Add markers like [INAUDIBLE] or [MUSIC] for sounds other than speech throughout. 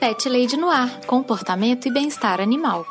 Pet Lady Noir, comportamento e bem-estar animal.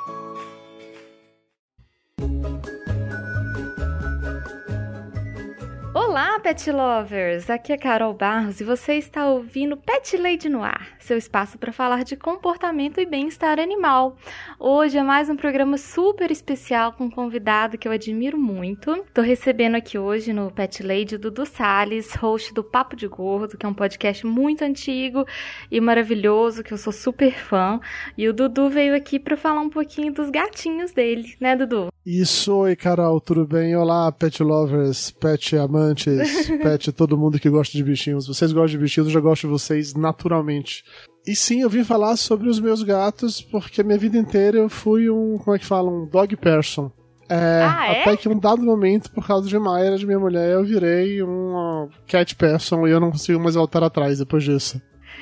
Pet lovers! Aqui é Carol Barros e você está ouvindo Pet Lady no Ar, seu espaço para falar de comportamento e bem-estar animal. Hoje é mais um programa super especial com um convidado que eu admiro muito. Estou recebendo aqui hoje no Pet Lady o Dudu Salles, host do Papo de Gordo, que é um podcast muito antigo e maravilhoso, que eu sou super fã. E o Dudu veio aqui para falar um pouquinho dos gatinhos dele, né, Dudu? Isso, oi Carol, tudo bem? Olá, pet lovers, pet amantes, [LAUGHS] pet todo mundo que gosta de bichinhos. Vocês gostam de bichinhos, eu já gosto de vocês naturalmente. E sim, eu vim falar sobre os meus gatos, porque a minha vida inteira eu fui um, como é que fala, um dog person. É, Ah, é? Até que um dado momento, por causa de Mayra, de minha mulher, eu virei um cat person e eu não consigo mais voltar atrás depois disso.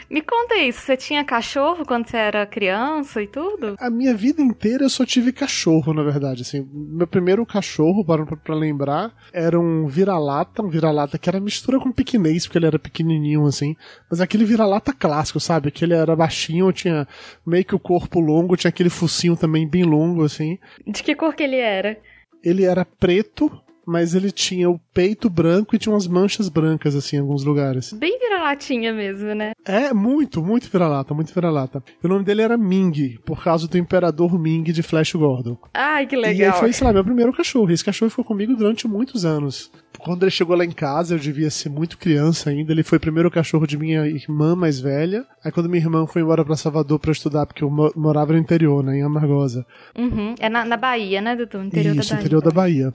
Me conta isso, você tinha cachorro quando você era criança e tudo? A minha vida inteira eu só tive cachorro, na verdade. Assim, meu primeiro cachorro, para pra lembrar, era um vira-lata, um vira-lata que era mistura com piquinês, porque ele era pequenininho, assim. Mas aquele vira-lata clássico, sabe? Que ele era baixinho, tinha meio que o corpo longo, tinha aquele focinho também bem longo, assim. De que cor que ele era? Ele era preto, mas ele tinha o peito branco e tinha umas manchas brancas, assim, em alguns lugares. Bem vira-latinha mesmo, né? É, muito, muito vira-lata, muito vira-lata. O nome dele era Ming, por causa do Imperador Ming de Flash Gordon. Ai, que E legal. aí foi, sei lá, meu primeiro cachorro. Esse cachorro ficou comigo durante muitos anos. Quando ele chegou lá em casa, eu devia ser muito criança ainda. Ele foi o primeiro cachorro de minha irmã mais velha. Aí quando minha irmã foi embora pra Salvador pra estudar, porque eu mo- morava no interior, né, em Amargosa. Uhum. É na, na Bahia, né, Dudu? No interior Isso, da Bahia. interior da Bahia.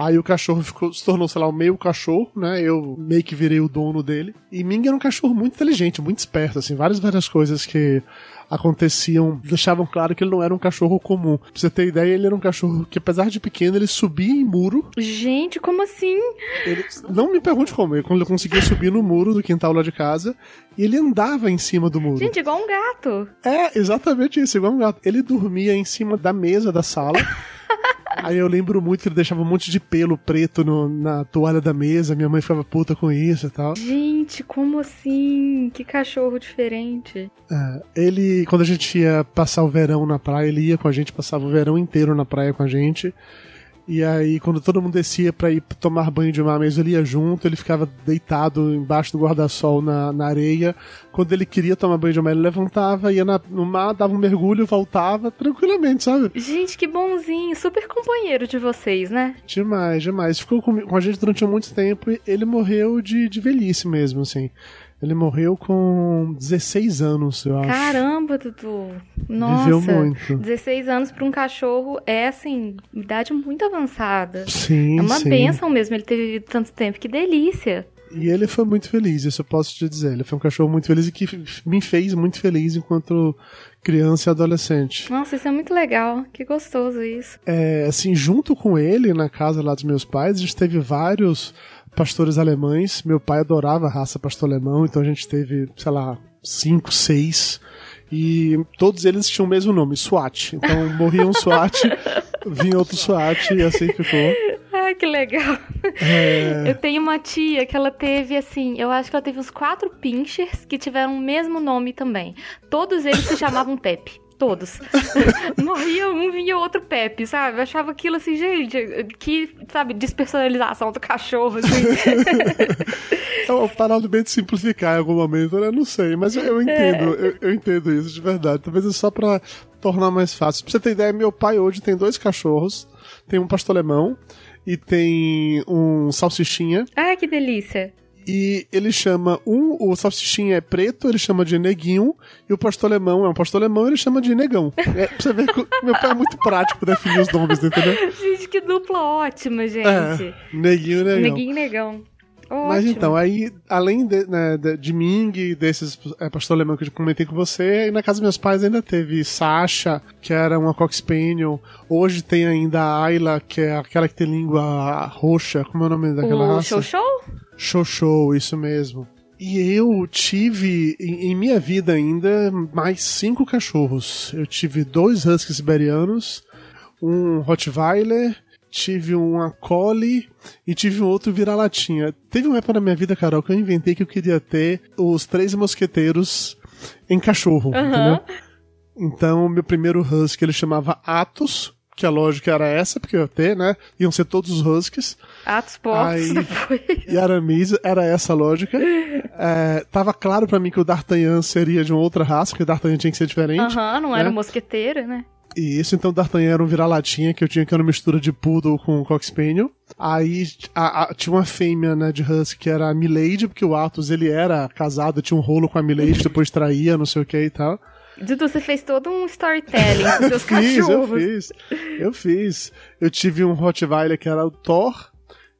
Aí o cachorro ficou, se tornou, sei lá, o meio cachorro, né? Eu meio que virei o dono dele. E Ming era um cachorro muito inteligente, muito esperto, assim, várias, várias coisas que aconteciam deixavam claro que ele não era um cachorro comum. Pra você ter ideia, ele era um cachorro que, apesar de pequeno, ele subia em muro. Gente, como assim? Ele, não me pergunte como, ele ele conseguia subir no muro do quintal lá de casa e ele andava em cima do muro. Gente, igual um gato. É, exatamente isso, igual um gato. Ele dormia em cima da mesa da sala. [LAUGHS] Aí eu lembro muito que ele deixava um monte de pelo preto no- na toalha da mesa. Minha mãe ficava puta com isso e tal. Gente, como assim? Que cachorro diferente. É, ele, quando a gente ia passar o verão na praia, ele ia com a gente, passava o verão inteiro na praia com a gente. E aí, quando todo mundo descia pra ir tomar banho de mar mesmo, ele ia junto, ele ficava deitado embaixo do guarda-sol na, na areia. Quando ele queria tomar banho de mar, ele levantava, ia na- no mar, dava um mergulho, voltava tranquilamente, sabe? Gente, que bonzinho. Super companheiro de vocês, né? Demais, demais. Ficou comi- com a gente durante muito tempo e ele morreu de, de velhice mesmo, assim. Ele morreu com 16 anos, eu acho. Caramba, Dudu. Nossa. Viveu muito. 16 anos pra um cachorro é, assim, idade muito avançada. Sim, É uma sim. benção mesmo ele ter vivido tanto tempo. Que delícia. E ele foi muito feliz, isso eu posso te dizer. Ele foi um cachorro muito feliz e que me fez muito feliz enquanto criança e adolescente. Nossa, isso é muito legal. Que gostoso isso. É, assim, junto com ele, na casa lá dos meus pais, a gente teve vários pastores alemães. Meu pai adorava a raça pastor alemão, então a gente teve, sei lá, cinco, seis. E todos eles tinham o mesmo nome, SWAT. Então morria um SWAT, [LAUGHS] vinha outro SWAT e assim ficou. Ai, que legal. É. Eu tenho uma tia que ela teve, assim, eu acho que ela teve uns quatro pinchers que tiveram o mesmo nome também. Todos eles se chamavam Pepe. Todos. [LAUGHS] Morria um, vinha outro Pepe, sabe? Eu achava aquilo assim, gente, que, sabe, despersonalização do cachorro, assim. [LAUGHS] Então, parado bem de simplificar em algum momento, né? Não sei, mas eu, eu entendo, eu, eu entendo isso de verdade. Talvez é só pra tornar mais fácil. Pra você ter ideia, meu pai hoje tem dois cachorros, tem um pastor alemão e tem um salsichinha. Ai, que delícia. E ele chama um, o salsichinha é preto, ele chama de neguinho, e o pastor alemão é um pastor alemão, ele chama de negão. É, pra você ver que meu pai é muito prático definir os nomes, entendeu? [LAUGHS] Gente, que dupla ótima, gente. É, neguinho e negão. Neguinho e negão. Ótimo. Mas então, aí, além de, né, de, Ming desses é, pastor alemão que eu já comentei com você, aí na casa dos meus pais ainda teve Sasha, que era uma Cox Spaniel. Hoje tem ainda a Ayla, que é aquela que tem língua roxa. Como é o nome daquela O raça? show show? Show Show, isso mesmo. E eu tive, em, minha vida ainda, mais cinco cachorros. Eu tive dois Huskies siberianos, um Rottweiler, tive uma Collie e tive um outro vira-latinha. Teve uma época na minha vida, Carol, que eu inventei que eu queria ter os três mosqueteiros em cachorro, entendeu? Então, meu primeiro husky ele chamava Atos, que a lógica era essa, porque ia ter, né? Iam ser todos os huskies. Atos porcos Aí- depois. E Aramis era essa a lógica. É, tava claro pra mim que o D'Artagnan seria de uma outra raça, porque o D'Artagnan tinha que ser diferente. Aham, não era né? um mosqueteiro, né? E isso, então, o D'Artagnan era um vira-latinha que eu tinha que era uma mistura de Poodle com Spaniel. Aí a- a- tinha uma fêmea, né, de Husky que era a Milady, porque o Atos, ele era casado, tinha um rolo com a Milady, depois traía, não sei o que e tal. Dudu, você fez todo um storytelling com [LAUGHS] seus Fiz, eu cachorros. fiz. Eu fiz. Eu tive um Rottweiler que era o Thor.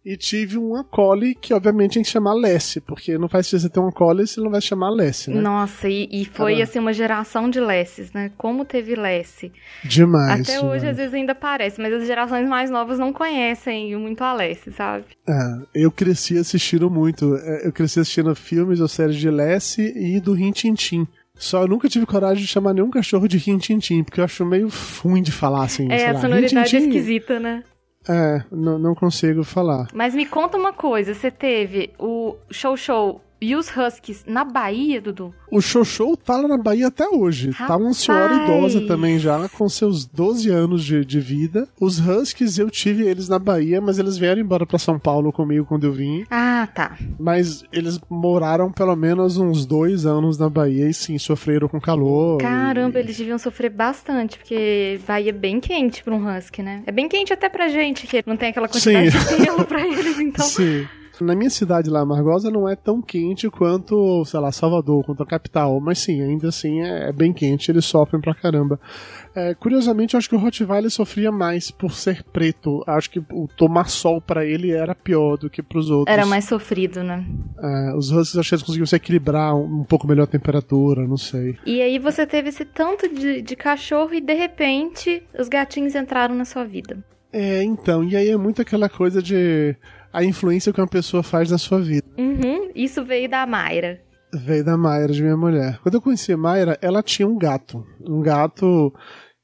E tive uma Collie que, obviamente, tinha que chamar Lessie, porque não faz sentido você ter uma Collie se não vai chamar Lessie, né? Nossa, e, e foi Caramba. assim uma geração de Lesses, né? Como teve Lessie. Demais. Até hoje, demais. às vezes, ainda parece, mas as gerações mais novas não conhecem muito a Lessie, sabe? É, eu cresci assistindo muito. É, Eu cresci assistindo filmes ou séries de Lessie e do Rin Tin Tin. Só eu nunca tive coragem de chamar nenhum cachorro de Rin Tin Tin, porque eu acho meio ruim de falar assim. É, a lá, sonoridade é esquisita, né? É, não, não consigo falar. Mas me conta uma coisa, você teve o Show Show e os Huskies na Bahia, Dudu? O Xoxou tá lá na Bahia até hoje. Tá uma senhora Rapaz. idosa também já, com seus 12 anos de, de vida. Os Huskies eu tive eles na Bahia, mas eles vieram embora pra São Paulo comigo quando eu vim. Ah, tá. Mas eles moraram pelo menos uns dois anos na Bahia e sim, sofreram com calor. Caramba, e... eles deviam sofrer bastante, porque Bahia é bem quente pra um Husky, né? É bem quente até pra gente, que não tem aquela quantidade Sim. de pelo pra eles, [LAUGHS] então. Sim. Na minha cidade lá, Margosa, não é tão quente quanto, sei lá, Salvador, quanto a capital. Mas sim, ainda assim é, é bem quente, eles sofrem pra caramba. É, curiosamente, eu acho que o Rottweiler sofria mais por ser preto. Acho que o tomar sol pra ele era pior do que pros outros. Era mais sofrido, né? É, os Huskies acho que eles conseguiam se equilibrar um, um pouco melhor a temperatura, não sei. E aí você teve esse tanto de, de cachorro e de repente os gatinhos entraram na sua vida. É, então, e aí é muito aquela coisa de a influência que uma pessoa faz na sua vida. Uhum, isso veio da Mayra. Veio da Mayra, de minha mulher. Quando eu conheci a Mayra, ela tinha um gato. Um gato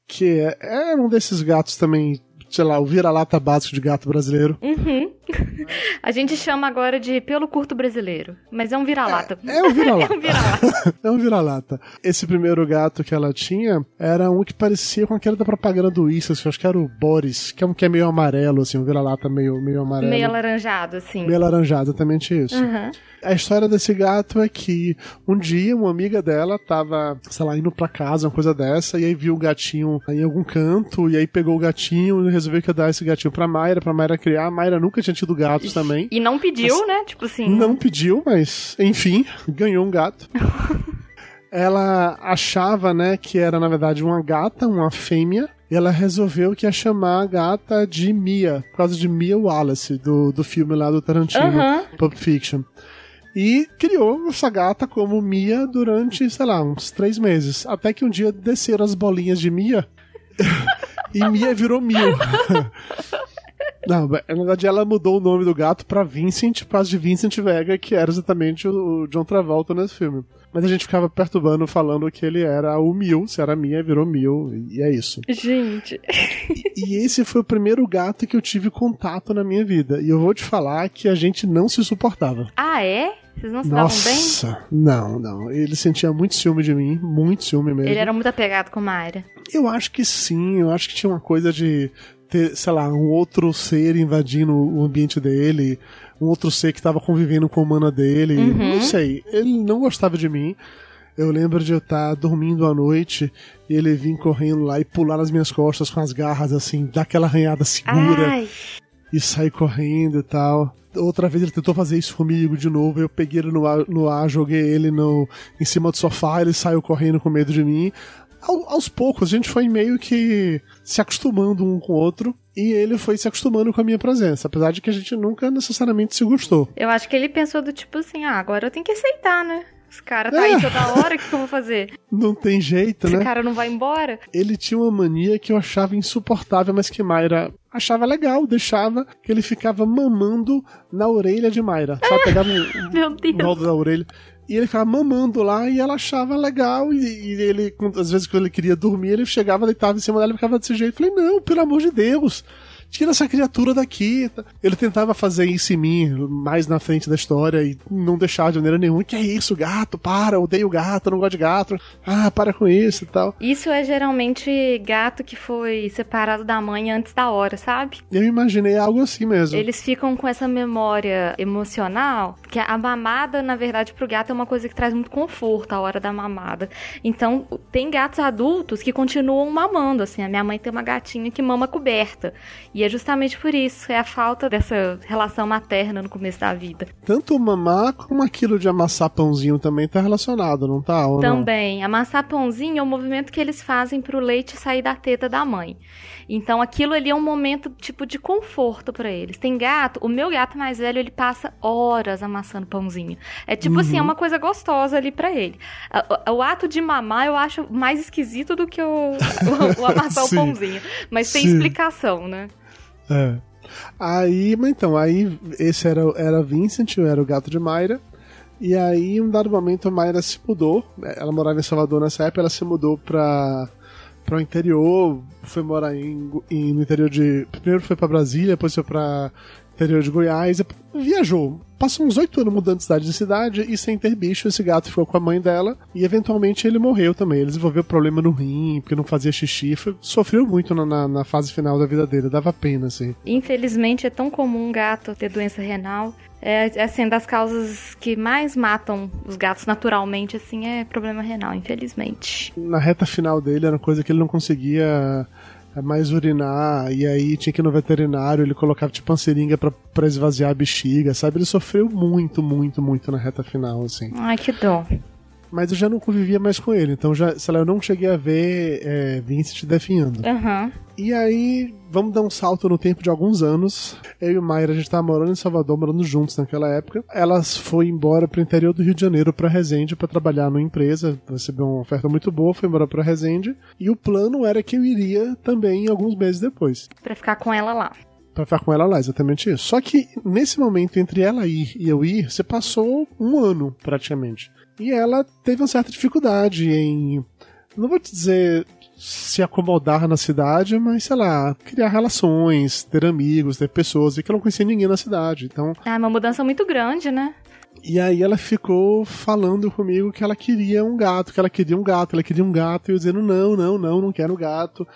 que é, era um desses gatos também, sei lá, o vira-lata básico de gato brasileiro. Uhum. [LAUGHS] A gente chama agora de pelo curto brasileiro, mas é um vira-lata. É um vira-lata. É um vira-lata. [LAUGHS] [LAUGHS] É um vira-lata. Esse primeiro gato que ela tinha era um que parecia com aquele da propaganda do Issas, que eu acho que era o Boris, que é um que é meio amarelo, assim, um vira-lata meio, meio amarelo. Meio alaranjado, assim. Meio alaranjado, exatamente isso. Uhum. A história desse gato é que um dia uma amiga dela tava, sei lá, indo pra casa, uma coisa dessa, e aí viu o gatinho em algum canto, e aí pegou o gatinho e resolveu que ia dar esse gatinho pra Mayra, pra Mayra criar. A Mayra nunca tinha tido gatos também. E não pediu, né? Tipo assim. Não pediu, mas enfim, [LAUGHS] ganhou um gato. [LAUGHS] ela achava, né, que era na verdade uma gata, uma fêmea, e ela resolveu que ia chamar a gata de Mia, por causa de Mia Wallace, do, do filme lá do Tarantino. Pulp Fiction. E criou essa gata como Mia durante, sei lá, uns três meses. Até que um dia desceram as bolinhas de Mia [LAUGHS] e Mia virou Mil. Não, na verdade ela mudou o nome do gato pra Vincent, por causa de Vincent Vega, que era exatamente o John Travolta nesse filme. Mas a gente ficava perturbando, falando que ele era o Mil, se era Mia, virou Mil, e é isso. Gente. E esse foi o primeiro gato que eu tive contato na minha vida. E eu vou te falar que a gente não se suportava. Ah, é? Vocês não se davam bem? Nossa, não, não. Ele sentia muito ciúme de mim, muito ciúme mesmo. Ele era muito apegado com a Mayra. Eu acho que sim, eu acho que tinha uma coisa de ter, sei lá, um outro ser invadindo o ambiente dele, um outro ser que estava convivendo com a humana dele. Uhum. Não sei. Ele não gostava de mim. Eu lembro de eu estar dormindo à noite e ele vir correndo lá e pular nas minhas costas com as garras assim, dar aquela arranhada segura Ai, e sair correndo e tal. Outra vez ele tentou fazer isso comigo de novo. Eu peguei ele no ar, no ar joguei ele no, em cima do sofá, ele saiu correndo com medo de mim. Ao- aos poucos, a gente foi meio que se acostumando um com o outro. E ele foi se acostumando com a minha presença, apesar de que a gente nunca necessariamente se gostou. eu acho que ele pensou do tipo assim, ah, agora eu tenho que aceitar, né? Os caras tá aí É. toda hora, o que, que eu vou fazer? Não tem jeito, Esse né? cara não vai embora? Ele tinha uma mania que eu achava insuportável, mas que Mayra achava legal, deixava que ele ficava mamando na orelha de Mayra. Só pegava um, [LAUGHS] Meu Deus. no alto da orelha. E ele ficava mamando lá e ela achava legal. E, e ele, às vezes, quando ele queria dormir, ele chegava, deitava em cima dela e ficava desse jeito. Eu falei, não, pelo amor de Deus. Tira essa criatura daqui. Ele tentava fazer isso em mim, mais na frente da história, e não deixar de maneira nenhuma. Que é isso, gato? Para, odeio gato, não gosto de gato. Ah, para com isso e tal. Isso é geralmente gato que foi separado da mãe antes da hora, sabe? Eu imaginei algo assim mesmo. Eles ficam com essa memória emocional, que a mamada, na verdade, pro gato é uma coisa que traz muito conforto a hora da mamada. Então, tem gatos adultos que continuam mamando, assim. A minha mãe tem uma gatinha que mama coberta. E é justamente por isso, é a falta dessa relação materna no começo da vida. Tanto mamar como aquilo de amassar pãozinho também tá relacionado, não tá? Ou também. Não? Amassar pãozinho é o movimento que eles fazem pro leite sair da teta da mãe. Então aquilo ali é um momento tipo de conforto para eles. Tem gato, o meu gato mais velho, ele passa horas amassando pãozinho. É tipo uhum. assim, é uma coisa gostosa ali para ele. O, o, ato de mamar eu acho mais esquisito do que o, [LAUGHS] o, o amassar o [LAUGHS] pãozinho. Mas tem explicação, né? É. Aí, mas então, aí esse era, era Vincent, era o gato de Mayra. E aí, em um dado momento, a Mayra se mudou. Ela morava em Salvador nessa época, ela se mudou pra, pra o interior, foi morar em, em, no interior de. Primeiro foi para Brasília, depois foi para interior de Goiás, viajou. Passou uns oito anos mudando de cidade em cidade e sem ter bicho, esse gato ficou com a mãe dela e eventualmente ele morreu também. Ele desenvolveu problema no rim, porque não fazia xixi, foi, sofreu muito na, na, na, fase final da vida dele, dava pena, assim. Infelizmente é tão comum um gato ter doença renal. É, é assim, das causas que mais matam os gatos naturalmente, assim, é problema renal, infelizmente. Na reta final dele era uma coisa que ele não conseguia mais urinar, e aí tinha que ir no veterinário, ele colocava tipo uma seringa pra, pra esvaziar a bexiga, sabe? Ele sofreu muito, muito, muito na reta final, assim. Ai, que dó. Mas eu já não convivia mais com ele, então já, sei lá, eu não cheguei a ver é, Vincent definhando. Uhum. E aí, vamos dar um salto no tempo de alguns anos. Eu e Mayra, a gente tava morando em Salvador, morando juntos naquela época. Ela foi embora pro interior do Rio de Janeiro, pra Resende, para trabalhar numa empresa. Recebeu uma oferta muito boa, foi embora pra Resende. E o plano era que eu iria também alguns meses depois. Pra ficar com ela lá para ficar com ela lá, exatamente isso. Só que nesse momento entre ela ir e eu ir, você passou um ano praticamente. E ela teve uma certa dificuldade em. Não vou te dizer se acomodar na cidade, mas sei lá, criar relações, ter amigos, ter pessoas, e que eu não conhecia ninguém na cidade. Então. É uma mudança muito grande, né? E aí ela ficou falando comigo que ela queria um gato, que ela queria um gato, ela queria um gato, e eu dizendo, não, não, não, não quero gato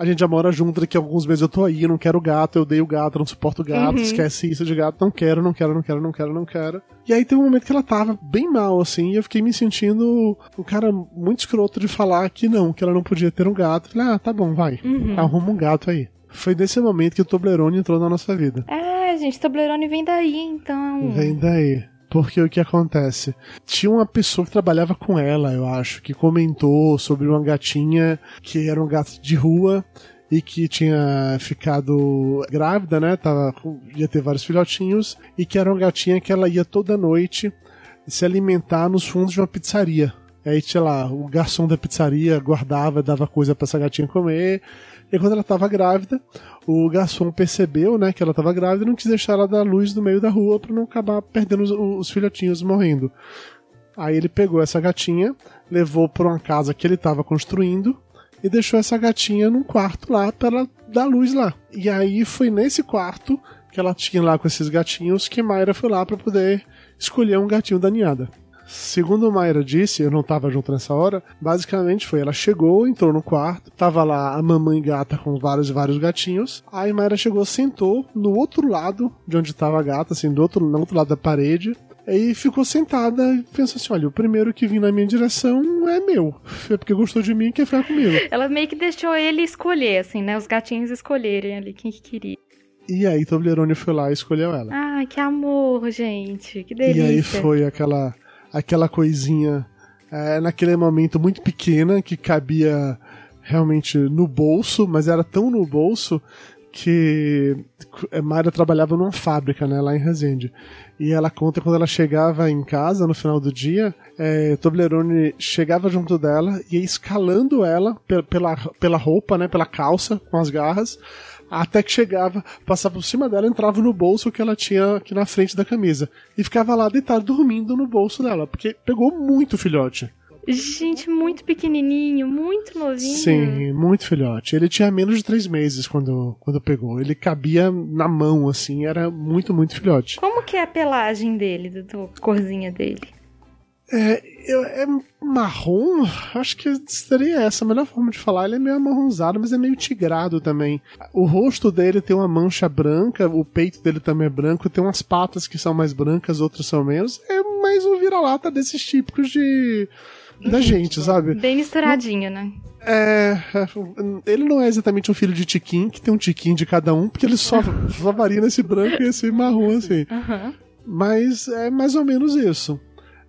a gente já mora junto, daqui a alguns meses eu tô aí, eu não quero gato, eu odeio gato, não suporto gato, uhum. esquece isso de gato, não quero, não quero, não quero, não quero, não quero. E aí tem um momento que ela tava bem mal, assim, e eu fiquei me sentindo um cara muito escroto de falar que não, que ela não podia ter um gato. falei, ah, tá bom, vai, uhum. arruma um gato aí. Foi nesse momento que o Toblerone entrou na nossa vida. É, gente, Toblerone vem daí, então. Vem daí. Porque o que acontece? Tinha uma pessoa que trabalhava com ela, eu acho, que comentou sobre uma gatinha que era um gato de rua e que tinha ficado grávida, né? Tava, ia ter vários filhotinhos e que era uma gatinha que ela ia toda noite se alimentar nos fundos de uma pizzaria. Aí, sei lá, o garçom da pizzaria guardava, dava coisa para essa gatinha comer. E quando ela estava grávida, o garçom percebeu, né, que ela estava grávida e não quis deixar ela dar luz no meio da rua para não acabar perdendo os, os, filhotinhos morrendo. Aí ele pegou essa gatinha, levou para uma casa que ele estava construindo e deixou essa gatinha num quarto lá para ela dar luz lá. E aí foi nesse quarto que ela tinha lá com esses gatinhos que Mayra foi lá para poder escolher um gatinho da ninhada. Segundo Mayra disse, eu não estava junto nessa hora, basicamente foi, ela chegou, entrou no quarto, tava lá a mamãe gata com vários e vários gatinhos, aí Mayra chegou, sentou no outro lado de onde estava a gata, assim, do outro, no outro lado da parede, Aí ficou sentada e pensou assim: olha, o primeiro que vim na minha direção é meu. É porque gostou de mim e quer ficar comigo. Ela meio que deixou ele escolher, assim, né? Os gatinhos escolherem ali quem que queria. E aí Toblerone foi lá e escolheu ela. Ai, que amor, gente. Que delícia. E aí foi aquela aquela coisinha é, naquele momento muito pequena que cabia realmente no bolso, mas era tão no bolso que Mayra trabalhava numa fábrica, né, lá em Resende. E ela conta quando ela chegava em casa no final do dia, é, Toblerone chegava junto dela e ia escalando ela pela, pela roupa, né, pela calça, com as garras, até que chegava, passava por cima dela, entrava no bolso que ela tinha aqui na frente da camisa. E ficava lá deitado, dormindo no bolso dela, porque pegou muito filhote. Gente, muito pequenininho, muito novinho. Sim, muito filhote. Ele tinha menos de três meses quando, quando pegou. Ele cabia na mão, assim, era muito, muito filhote. Como que é a pelagem dele, do corzinha dele? É, é marrom, acho que seria essa a melhor forma de falar. Ele é meio amarronzado, mas é meio tigrado também. O rosto dele tem uma mancha branca, o peito dele também é branco, tem umas patas que são mais brancas, outras são menos. É mais um vira-lata desses típicos de. da gente, sabe? Bem misturadinho, né? É, ele não é exatamente um filho de Tiquim, que tem um Tiquim de cada um, porque ele só, [LAUGHS] só varia nesse branco e esse marrom, assim. Uhum. Mas é mais ou menos isso.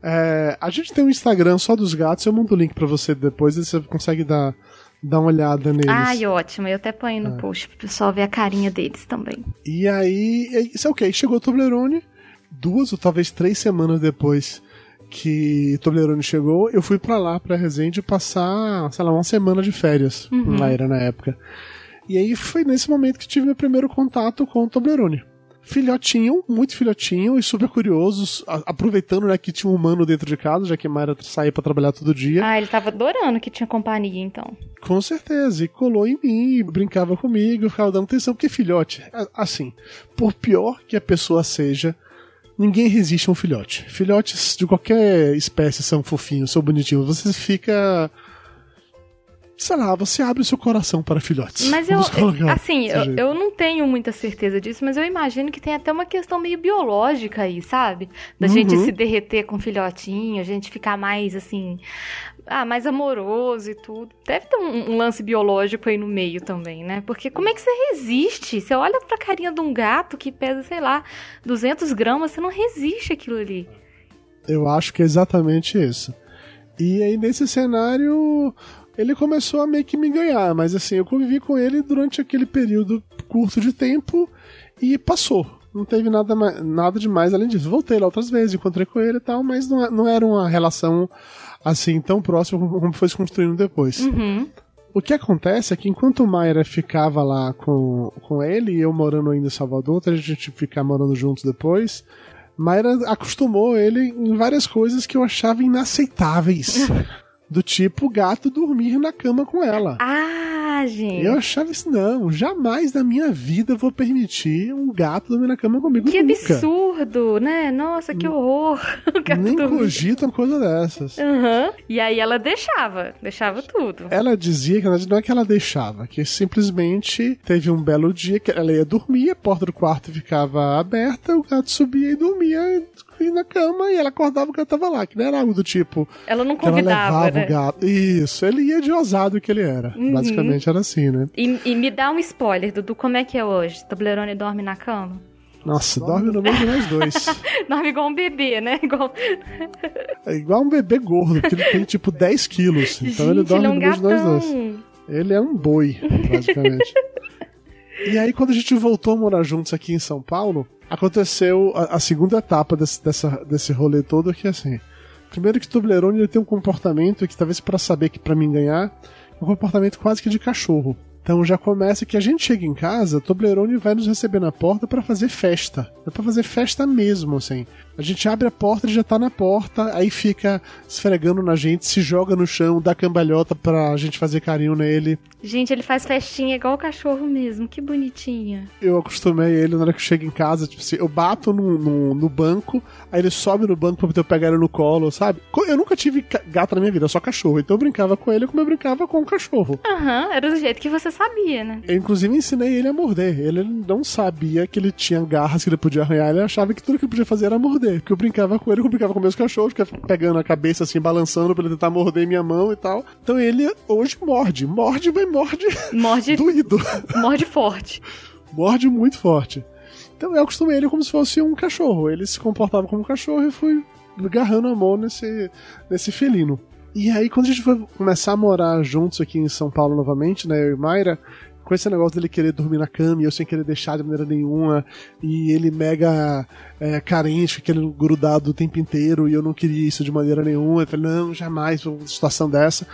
É, a gente tem um Instagram só dos gatos, eu mando o link pra você depois e você consegue dar, dar uma olhada neles. Ai, ótimo. Eu até ponho no é. post pro pessoal ver a carinha deles também. E aí, isso é o okay, que? Chegou o Toblerone, duas ou talvez três semanas depois que Toblerone chegou, eu fui para lá, pra Resende, passar, sei lá, uma semana de férias. Uhum. Lá era na época. E aí foi nesse momento que tive meu primeiro contato com o Toblerone filhotinho, muito filhotinho e super curiosos, aproveitando né, que tinha um humano dentro de casa, já que Mayra saía para trabalhar todo dia. Ah, ele tava adorando que tinha companhia, então. Com certeza, e colou em mim, brincava comigo, ficava dando atenção, porque filhote, assim, por pior que a pessoa seja, ninguém resiste a um filhote. Filhotes de qualquer espécie são fofinhos, são bonitinhos. Você fica sei lá, você abre o seu coração para filhotes. Mas eu, assim, eu, eu, não tenho muita certeza disso, mas eu imagino que tem até uma questão meio biológica aí, sabe? Da uhum. gente se derreter com filhotinho, a gente ficar mais, assim, ah, mais amoroso e tudo. Deve ter um, um, lance biológico aí no meio também, né? Porque como é que você resiste? Você olha pra carinha de um gato que pesa, sei lá, 200 gramas, você não resiste aquilo ali. Eu acho que é exatamente isso. E aí, nesse cenário, ele começou a meio que me ganhar, mas assim, eu convivi com ele durante aquele período curto de tempo e passou. Não teve nada, nada demais além disso. Voltei lá outras vezes, encontrei com ele e tal, mas não, não era uma relação assim tão próxima como foi se construindo depois. Uhum. O que acontece é que enquanto o Mayra ficava lá com, com ele e eu morando ainda em Salvador, até a gente ficar morando juntos depois, Mayra acostumou ele em várias coisas que eu achava inaceitáveis. [LAUGHS] do tipo gato dormir na cama com ela. Ah, gente. Eu achava isso, não, jamais na minha vida vou permitir um gato dormir na cama comigo que nunca. Que absurdo, né? Nossa, que horror. [LAUGHS] Nem cogita uma coisa dessas. Uhum. E aí ela deixava, deixava tudo. Ela dizia que não é que ela deixava, que simplesmente teve um belo dia que ela ia dormir, a porta do quarto ficava aberta, o gato subia e dormia na cama e ela acordava o gato tava lá, que não era algo do tipo. Ela não convidava, ela levava né? o gato. Isso, ele ia de ousado que ele era. Uhum. Basicamente era assim, né? E, e, me dá um spoiler, Dudu, como é que é hoje? Toblerone dorme na cama? Nossa, dorme no meio de nós dois. [LAUGHS] dorme igual um bebê, né? Igual... é igual um bebê gordo, porque ele tem tipo 10 quilos. Então Gente, ele dorme ele é um no meio de nós dois. Ele é um boi, basicamente. [LAUGHS] e aí, quando a gente voltou a morar juntos aqui em São Paulo, aconteceu a, a segunda etapa desse, dessa, desse rolê todo, que é assim. Primeiro que Toblerone ele tem um comportamento que talvez para saber que para mim ganhar, um comportamento quase que de cachorro. Então já começa que a gente chega em casa, Toblerone vai nos receber na porta para fazer festa. É para fazer festa mesmo, assim. A gente abre a porta, ele já tá na porta, aí fica esfregando na gente, se joga no chão, dá cambalhota pra gente fazer carinho nele. Gente, ele faz festinha igual o cachorro mesmo, que bonitinha. Eu acostumei ele na hora que eu chego em casa, tipo assim, eu bato no, no, no banco, aí ele sobe no banco pra eu pegar ele no colo, sabe? Eu nunca tive gato na minha vida, só cachorro. Então eu brincava com ele como eu brincava com o cachorro. Aham, uhum, era do jeito que você sabia, né? Eu inclusive ensinei ele a morder. Ele não sabia que ele tinha garras que ele podia arranhar, ele achava que tudo que ele podia fazer era morder morder. Porque eu brincava com ele, eu brincava com meus cachorros, ficava pegando a cabeça assim, balançando pra ele tentar morder minha mão e tal. Então ele hoje morde. Morde, mas morde. Morde. [LAUGHS] doído. Morde forte. morde muito forte. Então eu acostumei ele como se fosse um cachorro. Ele se comportava como um cachorro e fui agarrando a mão nesse, nesse felino. E aí, quando a gente foi começar a morar juntos aqui em São Paulo novamente, né, eu e Mayra, com esse negócio dele querer dormir na cama e eu sem querer deixar de maneira nenhuma, e ele mega é, carente, querendo grudado o tempo inteiro, e eu não queria isso de maneira nenhuma. Eu falei, não, jamais, uma situação dessa.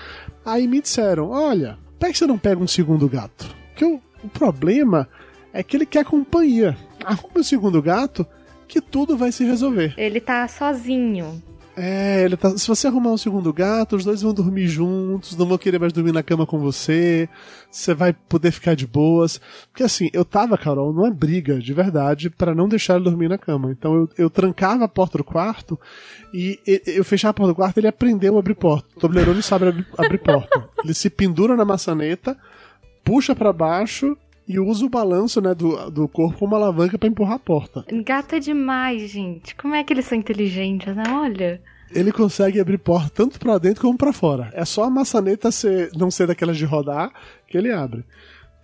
Aí me disseram: olha, por que você não pega um segundo gato? Porque o, o problema é que ele quer companhia. Arruma o segundo gato que tudo vai se resolver. Ele tá sozinho. É, ele tá. Se você arrumar um segundo gato, os dois vão dormir juntos, não vão querer mais dormir na cama com você, você vai poder ficar de boas. Porque assim, eu tava, Carol, numa briga de verdade para não deixar ele dormir na cama. Então eu, eu trancava a porta do quarto e eu fechava a porta do quarto e ele aprendeu a abrir porta. O Toblerone sabe abrir, abrir porta. Ele se pendura na maçaneta, puxa para baixo e usa o balanço né, do, do corpo como alavanca para empurrar a porta. Gato é demais, gente. Como é que eles são inteligentes, né? Olha. Ele consegue abrir porta tanto para dentro como para fora. É só a maçaneta ser, não ser daquelas de rodar que ele abre.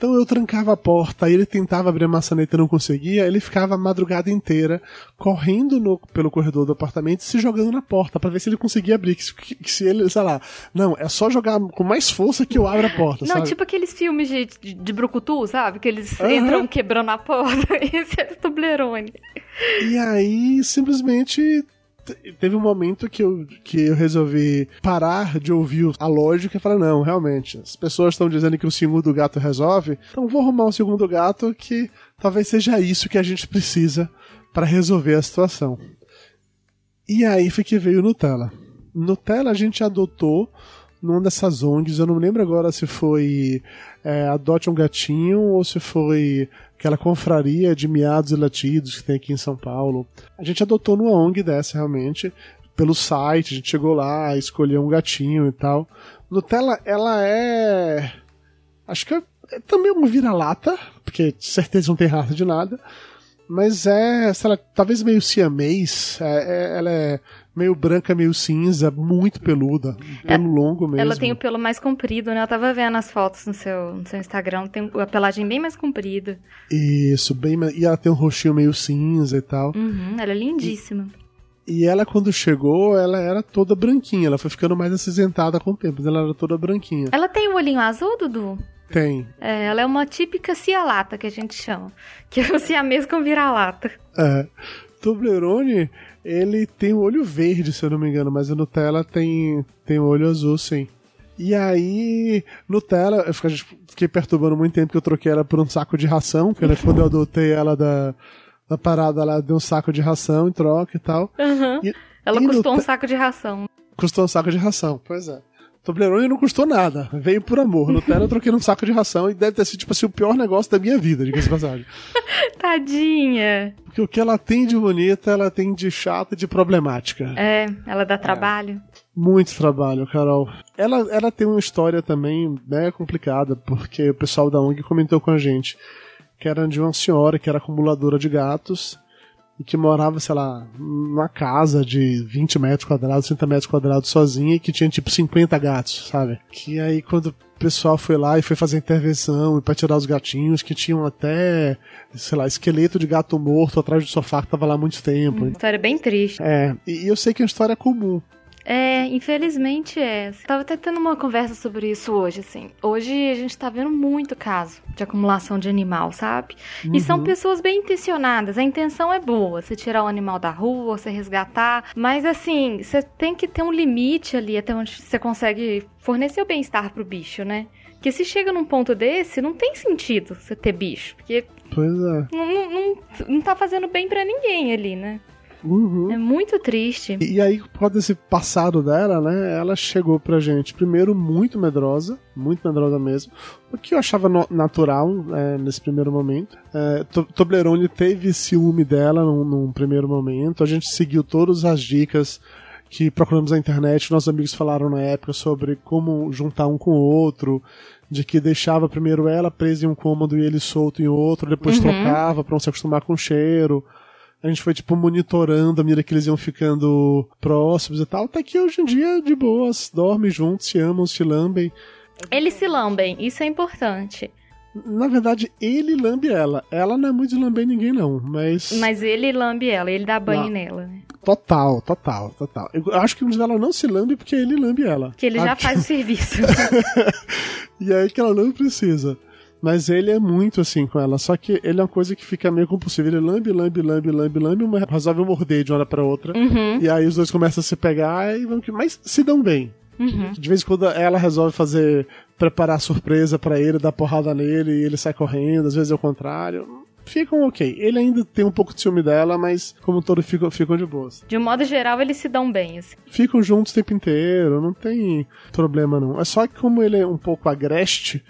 Então eu trancava a porta, aí ele tentava abrir a maçaneta e não conseguia, ele ficava a madrugada inteira correndo no, pelo corredor do apartamento e se jogando na porta para ver se ele conseguia abrir. Que, que, que, se ele, sei lá, não, é só jogar com mais força que eu abro a porta. Não, sabe? tipo aqueles filmes de, de, de Brucutu, sabe? Que eles uhum. entram quebrando a porta. [LAUGHS] Esse é o Toblerone. E aí, simplesmente teve um momento que eu, que eu resolvi parar de ouvir a lógica e falar: não, realmente, as pessoas estão dizendo que o segundo gato resolve, então vou arrumar um segundo gato que talvez seja isso que a gente precisa para resolver a situação. E aí foi que veio Nutella. Nutella a gente adotou numa dessas ONGs, eu não lembro agora se foi é, Adote um Gatinho ou se foi aquela confraria de miados e latidos que tem aqui em São Paulo. A gente adotou numa ONG dessa realmente, pelo site, a gente chegou lá, escolheu um gatinho e tal. Nutella, ela é. Acho que é, é também uma vira-lata, porque certeza não tem raça de nada. Mas é, sei lá, talvez meio siamês. É, é, ela é meio branca, meio cinza, muito peluda. Pelo é, longo mesmo. Ela tem o pelo mais comprido, né? Eu tava vendo as fotos no seu, no seu Instagram, tem a pelagem bem mais comprida. Isso, bem E ela tem um rostinho meio cinza e tal. Uhum, ela é lindíssima. E, e, ela, quando chegou, ela era toda branquinha. Ela foi ficando mais acinzentada com o tempo, mas ela era toda branquinha. Ela tem o um olhinho azul, Dudu? Tem. É, ela é uma típica cialata, que a gente chama. Que é o siamês com vira-lata. É. Toblerone, ele tem o olho verde, se eu não me engano, mas a Nutella tem, tem o olho azul, sim. E aí, Nutella, eu fiquei perturbando muito tempo que eu troquei ela por um saco de ração, porque ela, quando eu adotei ela da, da parada, ela deu um saco de ração em troca e tal. Uhum. E, ela e custou Nutella... um saco de ração. Custou um saco de ração, pois é. Toblerone não custou nada, veio por amor. Nutella eu troquei num saco de ração e deve ter sido, tipo assim, o pior negócio da minha vida, diga-se passagem. [LAUGHS] Tadinha. Porque o que ela tem de bonita, ela tem de chata e de problemática. É, ela dá trabalho. É. Muito trabalho, Carol. Ela, ela tem uma história também, né, complicada, porque o pessoal da ONG comentou com a gente que era de uma senhora que era acumuladora de gatos e que morava, sei lá, numa casa de 20 metros quadrados, 30 metros quadrados sozinha e que tinha tipo 50 gatos, sabe? Que aí quando o pessoal foi lá e foi fazer intervenção e pra tirar os gatinhos, que tinham até, sei lá, esqueleto de gato morto atrás do sofá que tava lá há muito tempo. Uma história bem triste. É, e eu sei que é uma história comum. É, infelizmente é. Tava até tendo uma conversa sobre isso hoje, assim. Hoje a gente tá vendo muito caso de acumulação de animal, sabe? Uhum. E são uhum. pessoas bem intencionadas. A intenção é boa, você tirar o animal da rua, você resgatar. Mas assim, você tem que ter um limite ali até onde você consegue fornecer o bem-estar pro bicho, né? Porque se chega num ponto desse, não tem sentido você ter bicho. Porque. Pois é. Não, não, não, não tá fazendo bem para ninguém ali, né? Uhum. É muito triste. E, e aí, por causa desse passado dela, né? Ela chegou pra gente, primeiro, muito medrosa, muito medrosa mesmo. O que eu achava no, natural é, nesse primeiro momento. É, Toblerone teve ciúme dela num, num primeiro momento. A gente seguiu todas as dicas que procuramos na internet, nossos amigos falaram na época sobre como juntar um com o outro, de que deixava primeiro ela presa em um cômodo e ele solto em outro, depois uhum. trocava para não se acostumar com o cheiro a gente foi, tipo, monitorando a medida que eles iam ficando próximos e tal, até que hoje em dia, de boas, dormem juntos, se amam, se lambem. Eles se lambem, isso é importante. Na verdade, ele lambe ela. Ela não é muito de lamber ninguém, não, mas. Mas ele lambe ela, ele dá banho nela, né? Total, total, total. Eu acho que ela não se lambe porque ele lambe ela. Que ele já faz o serviço. [LAUGHS] e aí que ela não precisa. Mas ele é muito assim com ela. Só que ele é uma coisa que fica meio compulsivo. Ele lambe, lambe, lambe, lambe, lambe, uma resolve morder de uma hora pra outra. Uhum. E aí os dois começam a se pegar e vão que. Mas se dão bem. Uhum. De vez em quando ela resolve fazer. preparar surpresa para ele, dar porrada nele e ele sai correndo, às vezes é o contrário. ficam ok. Ele ainda tem um pouco de ciúme dela, mas como todo ficam, ficam de boas. De um modo geral, eles se dão bem, assim. Ficam juntos o tempo inteiro, não tem problema não. É só que como ele é um pouco agreste,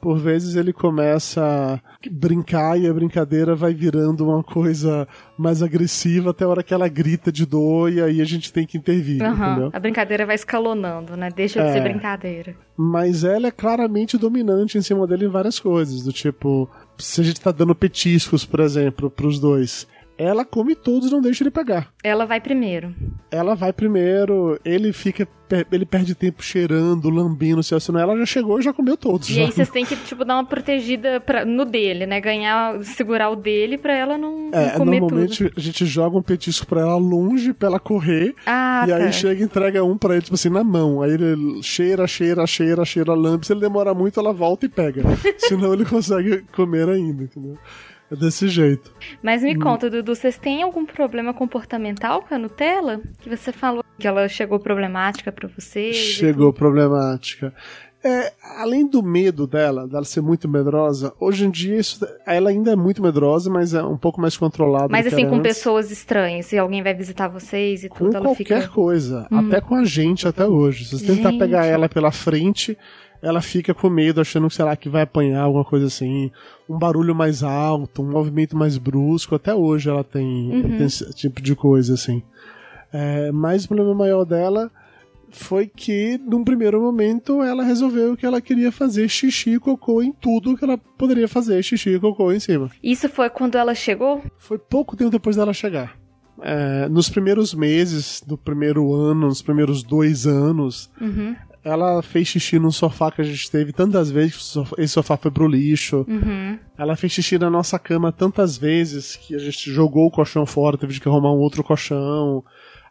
por vezes ele começa a brincar e a brincadeira vai virando uma coisa mais agressiva até a hora que ela grita de dor e aí a gente tem que intervir, Uhum. entendeu? A brincadeira vai escalonando, né? Deixa de É. ser brincadeira. Mas ela é claramente dominante em cima dele em várias coisas, do tipo, se a gente tá dando petiscos, por exemplo, pros dois, ela come todos não deixa ele pegar. Ela vai primeiro. Ela vai primeiro, ele fica, ele perde tempo cheirando, lambendo, se senão ela já chegou e já comeu todos. E já. aí vocês têm que, tipo, dar uma protegida pra, no dele, né? Ganhar, segurar o dele pra ela não, não É, comer normalmente tudo. a gente joga um petisco pra ela longe, pra ela correr, Ah, e aí tá. chega e entrega um pra ele, tipo assim, na mão. Aí ele cheira, cheira, cheira, cheira, lambe. Se ele demora muito, ela volta e pega. [LAUGHS] Senão ele consegue comer ainda, entendeu? É desse jeito. Mas Hum. me conta, Dudu, vocês têm algum problema comportamental com a Nutella? Que você falou que ela chegou problemática pra vocês? e Chegou problemática. É, além do medo dela, dela ser muito medrosa, hoje em dia isso, ela ainda é muito medrosa, mas é um pouco mais controlada. Mas assim, com pessoas estranhas, se alguém vai visitar vocês e Com tudo, ela qualquer fica. coisa, até com a gente até hoje. Se você tentar Gente. pegar ela pela frente, ela fica com medo, achando que, sei lá, que vai apanhar alguma coisa assim. Um barulho mais alto, um movimento mais brusco. Até hoje ela tem, Uhum. tem esse tipo de coisa, assim. É, mas o problema maior dela foi que, num primeiro momento, ela resolveu que ela queria fazer xixi e cocô em tudo que ela poderia fazer xixi e cocô em cima. Isso foi quando ela chegou? Foi pouco tempo depois dela chegar. É, nos primeiros meses do primeiro ano, nos primeiros dois anos, Uhum, ela fez xixi num sofá que a gente teve tantas vezes que esse sofá foi pro lixo. uhum. Ela fez xixi na nossa cama tantas vezes que a gente jogou o colchão fora, teve que arrumar um outro colchão.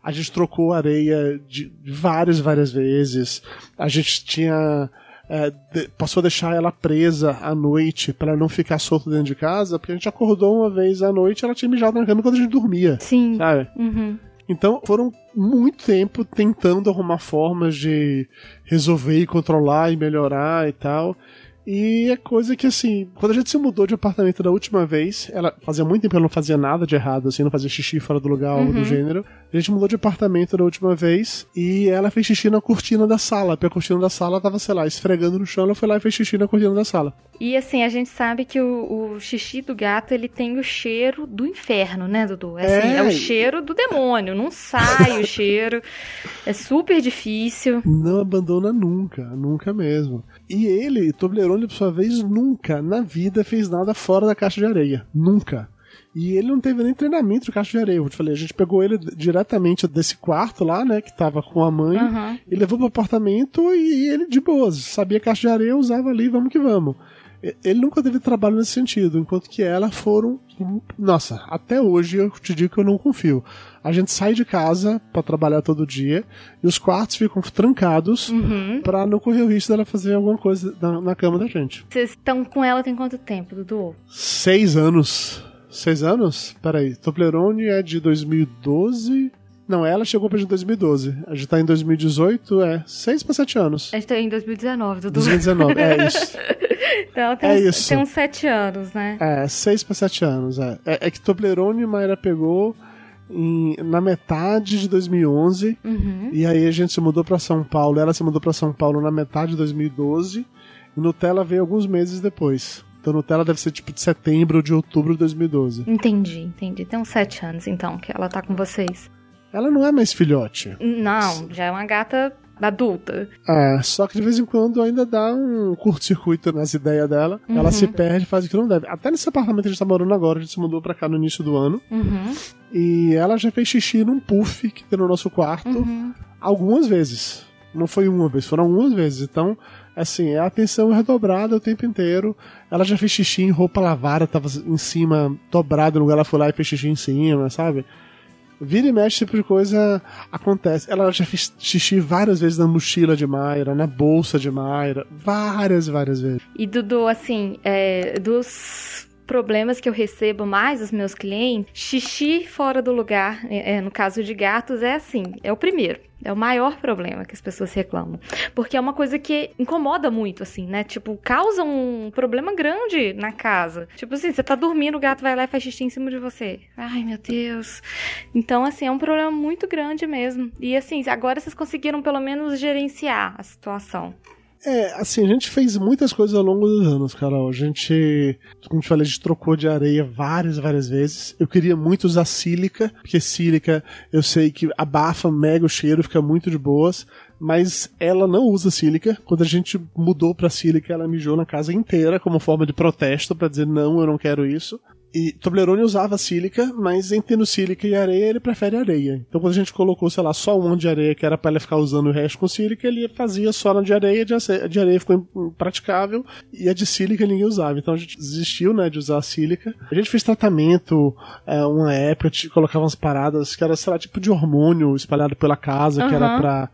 A gente trocou areia de várias, várias vezes. A gente tinha. é, passou a deixar ela presa à noite pra ela não ficar solta dentro de casa, porque a gente acordou uma vez à noite e ela tinha mijado na cama quando a gente dormia. Sim. Sabe? Uhum. Então foram muito tempo tentando arrumar formas de resolver e controlar e melhorar e tal. E é coisa que assim, quando a gente se mudou de apartamento da última vez, ela fazia muito tempo que ela não fazia nada de errado, assim, não fazia xixi fora do lugar, algo do gênero. A gente mudou de apartamento da última vez e ela fez xixi na cortina da sala, porque a cortina da sala tava, sei lá, esfregando no chão, ela foi lá e fez xixi na cortina da sala. E assim, a gente sabe que o, o xixi do gato, ele tem o cheiro do inferno, né, Dudu? É, assim, É. é o cheiro do demônio, não sai o [LAUGHS] cheiro. É super difícil. Não abandona nunca, nunca mesmo. E ele, Toblerone, por sua vez, nunca na vida fez nada fora da caixa de areia. Nunca. E ele não teve nem treinamento de caixa de areia. Eu te falei, a gente pegou ele diretamente desse quarto lá, né, que tava com a mãe, Aham. e levou pro apartamento e ele de boas. Sabia caixa de areia, usava ali, vamos que vamos. Ele nunca teve trabalho nesse sentido, enquanto que ela foram. Nossa, até hoje eu te digo que eu não confio. A gente sai de casa pra trabalhar todo dia e os quartos ficam trancados Uhum. pra não correr o risco dela fazer alguma coisa na, na cama da gente. Vocês estão com ela tem quanto tempo, Dudu? Seis anos. Seis anos? Peraí. Toblerone é de 2012. Não, ela chegou pra gente em 2012. A gente tá em 2018, é seis pra sete anos. A gente tá em 2019, Dudu. 2019, é isso. [LAUGHS] Então ela tem, É uns, tem uns sete anos, né? É, seis pra sete anos, é. É, é que Toblerone Mayra pegou em- na metade de 2011. Uhum. E aí a gente se mudou pra São Paulo. Ela se mudou pra São Paulo na metade de 2012. E Nutella veio alguns meses depois. Então Nutella deve ser tipo de setembro ou de outubro de 2012. Entendi, entendi. Tem uns sete anos, então, que ela tá com vocês. Ela não é mais filhote. Não, já é uma gata adulta. É, só que de vez em quando ainda dá um curto-circuito nas ideias dela. Ela se perde, faz o que não deve. Até nesse apartamento que a gente tá morando agora, a gente se mudou pra cá no início do ano. Uhum. E ela já fez xixi num puff que tem no nosso quarto Uhum. algumas vezes. Não foi uma vez, foram algumas vezes. Então, assim, a atenção é redobrada o tempo inteiro. Ela já fez xixi em roupa lavada, tava em cima, dobrada no lugar, ela foi lá e fez xixi em cima, sabe? Vira e mexe, tipo de coisa acontece. Ela já fez xixi várias vezes na mochila de Mayra, na bolsa de Mayra. Várias, várias vezes. E Dudu, assim, é, dos problemas que eu recebo mais dos meus clientes, xixi fora do lugar, é, é, no caso de gatos, é assim, é o primeiro. É o maior problema que as pessoas reclamam. Porque é uma coisa que incomoda muito, assim, né? Tipo, causa um problema grande na casa. Tipo assim, você tá dormindo, o gato vai lá e faz xixi em cima de você. Ai, meu Deus. Então, assim, é um problema muito grande mesmo. E assim, agora vocês conseguiram pelo menos gerenciar a situação. É, assim, a gente fez muitas coisas ao longo dos anos, Carol. A gente, como te falei, a gente trocou de areia várias, várias vezes. Eu queria muito usar sílica, porque sílica eu sei que abafa mega o cheiro, fica muito de boas. Mas ela não usa sílica. Quando a gente mudou pra sílica, ela mijou na casa inteira como forma de protesto para dizer não, eu não quero isso. E Toblerone usava sílica, mas em tendo sílica e areia, ele prefere areia. Então quando a gente colocou, sei lá, só um de areia, que era para ele ficar usando o resto com sílica, ele fazia só na de areia, a de areia ficou impraticável, e a de sílica ninguém usava. Então a gente desistiu, né, de usar a sílica. A gente fez tratamento, é, uma época, colocava umas paradas que era, sei lá, tipo de hormônio espalhado pela casa, uhum. que era pra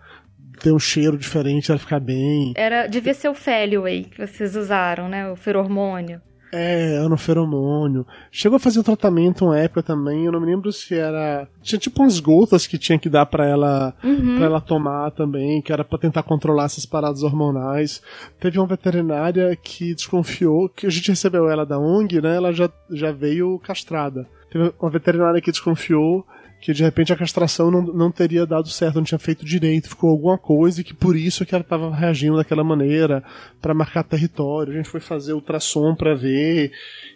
ter um cheiro diferente, ela ficar bem. Era, devia ser o Feliway que vocês usaram, né, o feromônio. É, anoferomônio. Chegou a fazer um tratamento uma época também, eu não me lembro se era. Tinha tipo umas gotas que tinha que dar para ela uhum. para ela tomar também, que era para tentar controlar essas paradas hormonais. Teve uma veterinária que desconfiou, que a gente recebeu ela da ONG, né? Ela já, já veio castrada. Teve uma veterinária que desconfiou que de repente a castração não, não teria dado certo, não tinha feito direito, ficou alguma coisa e que por isso que ela estava reagindo daquela maneira para marcar território. A gente foi fazer ultrassom para ver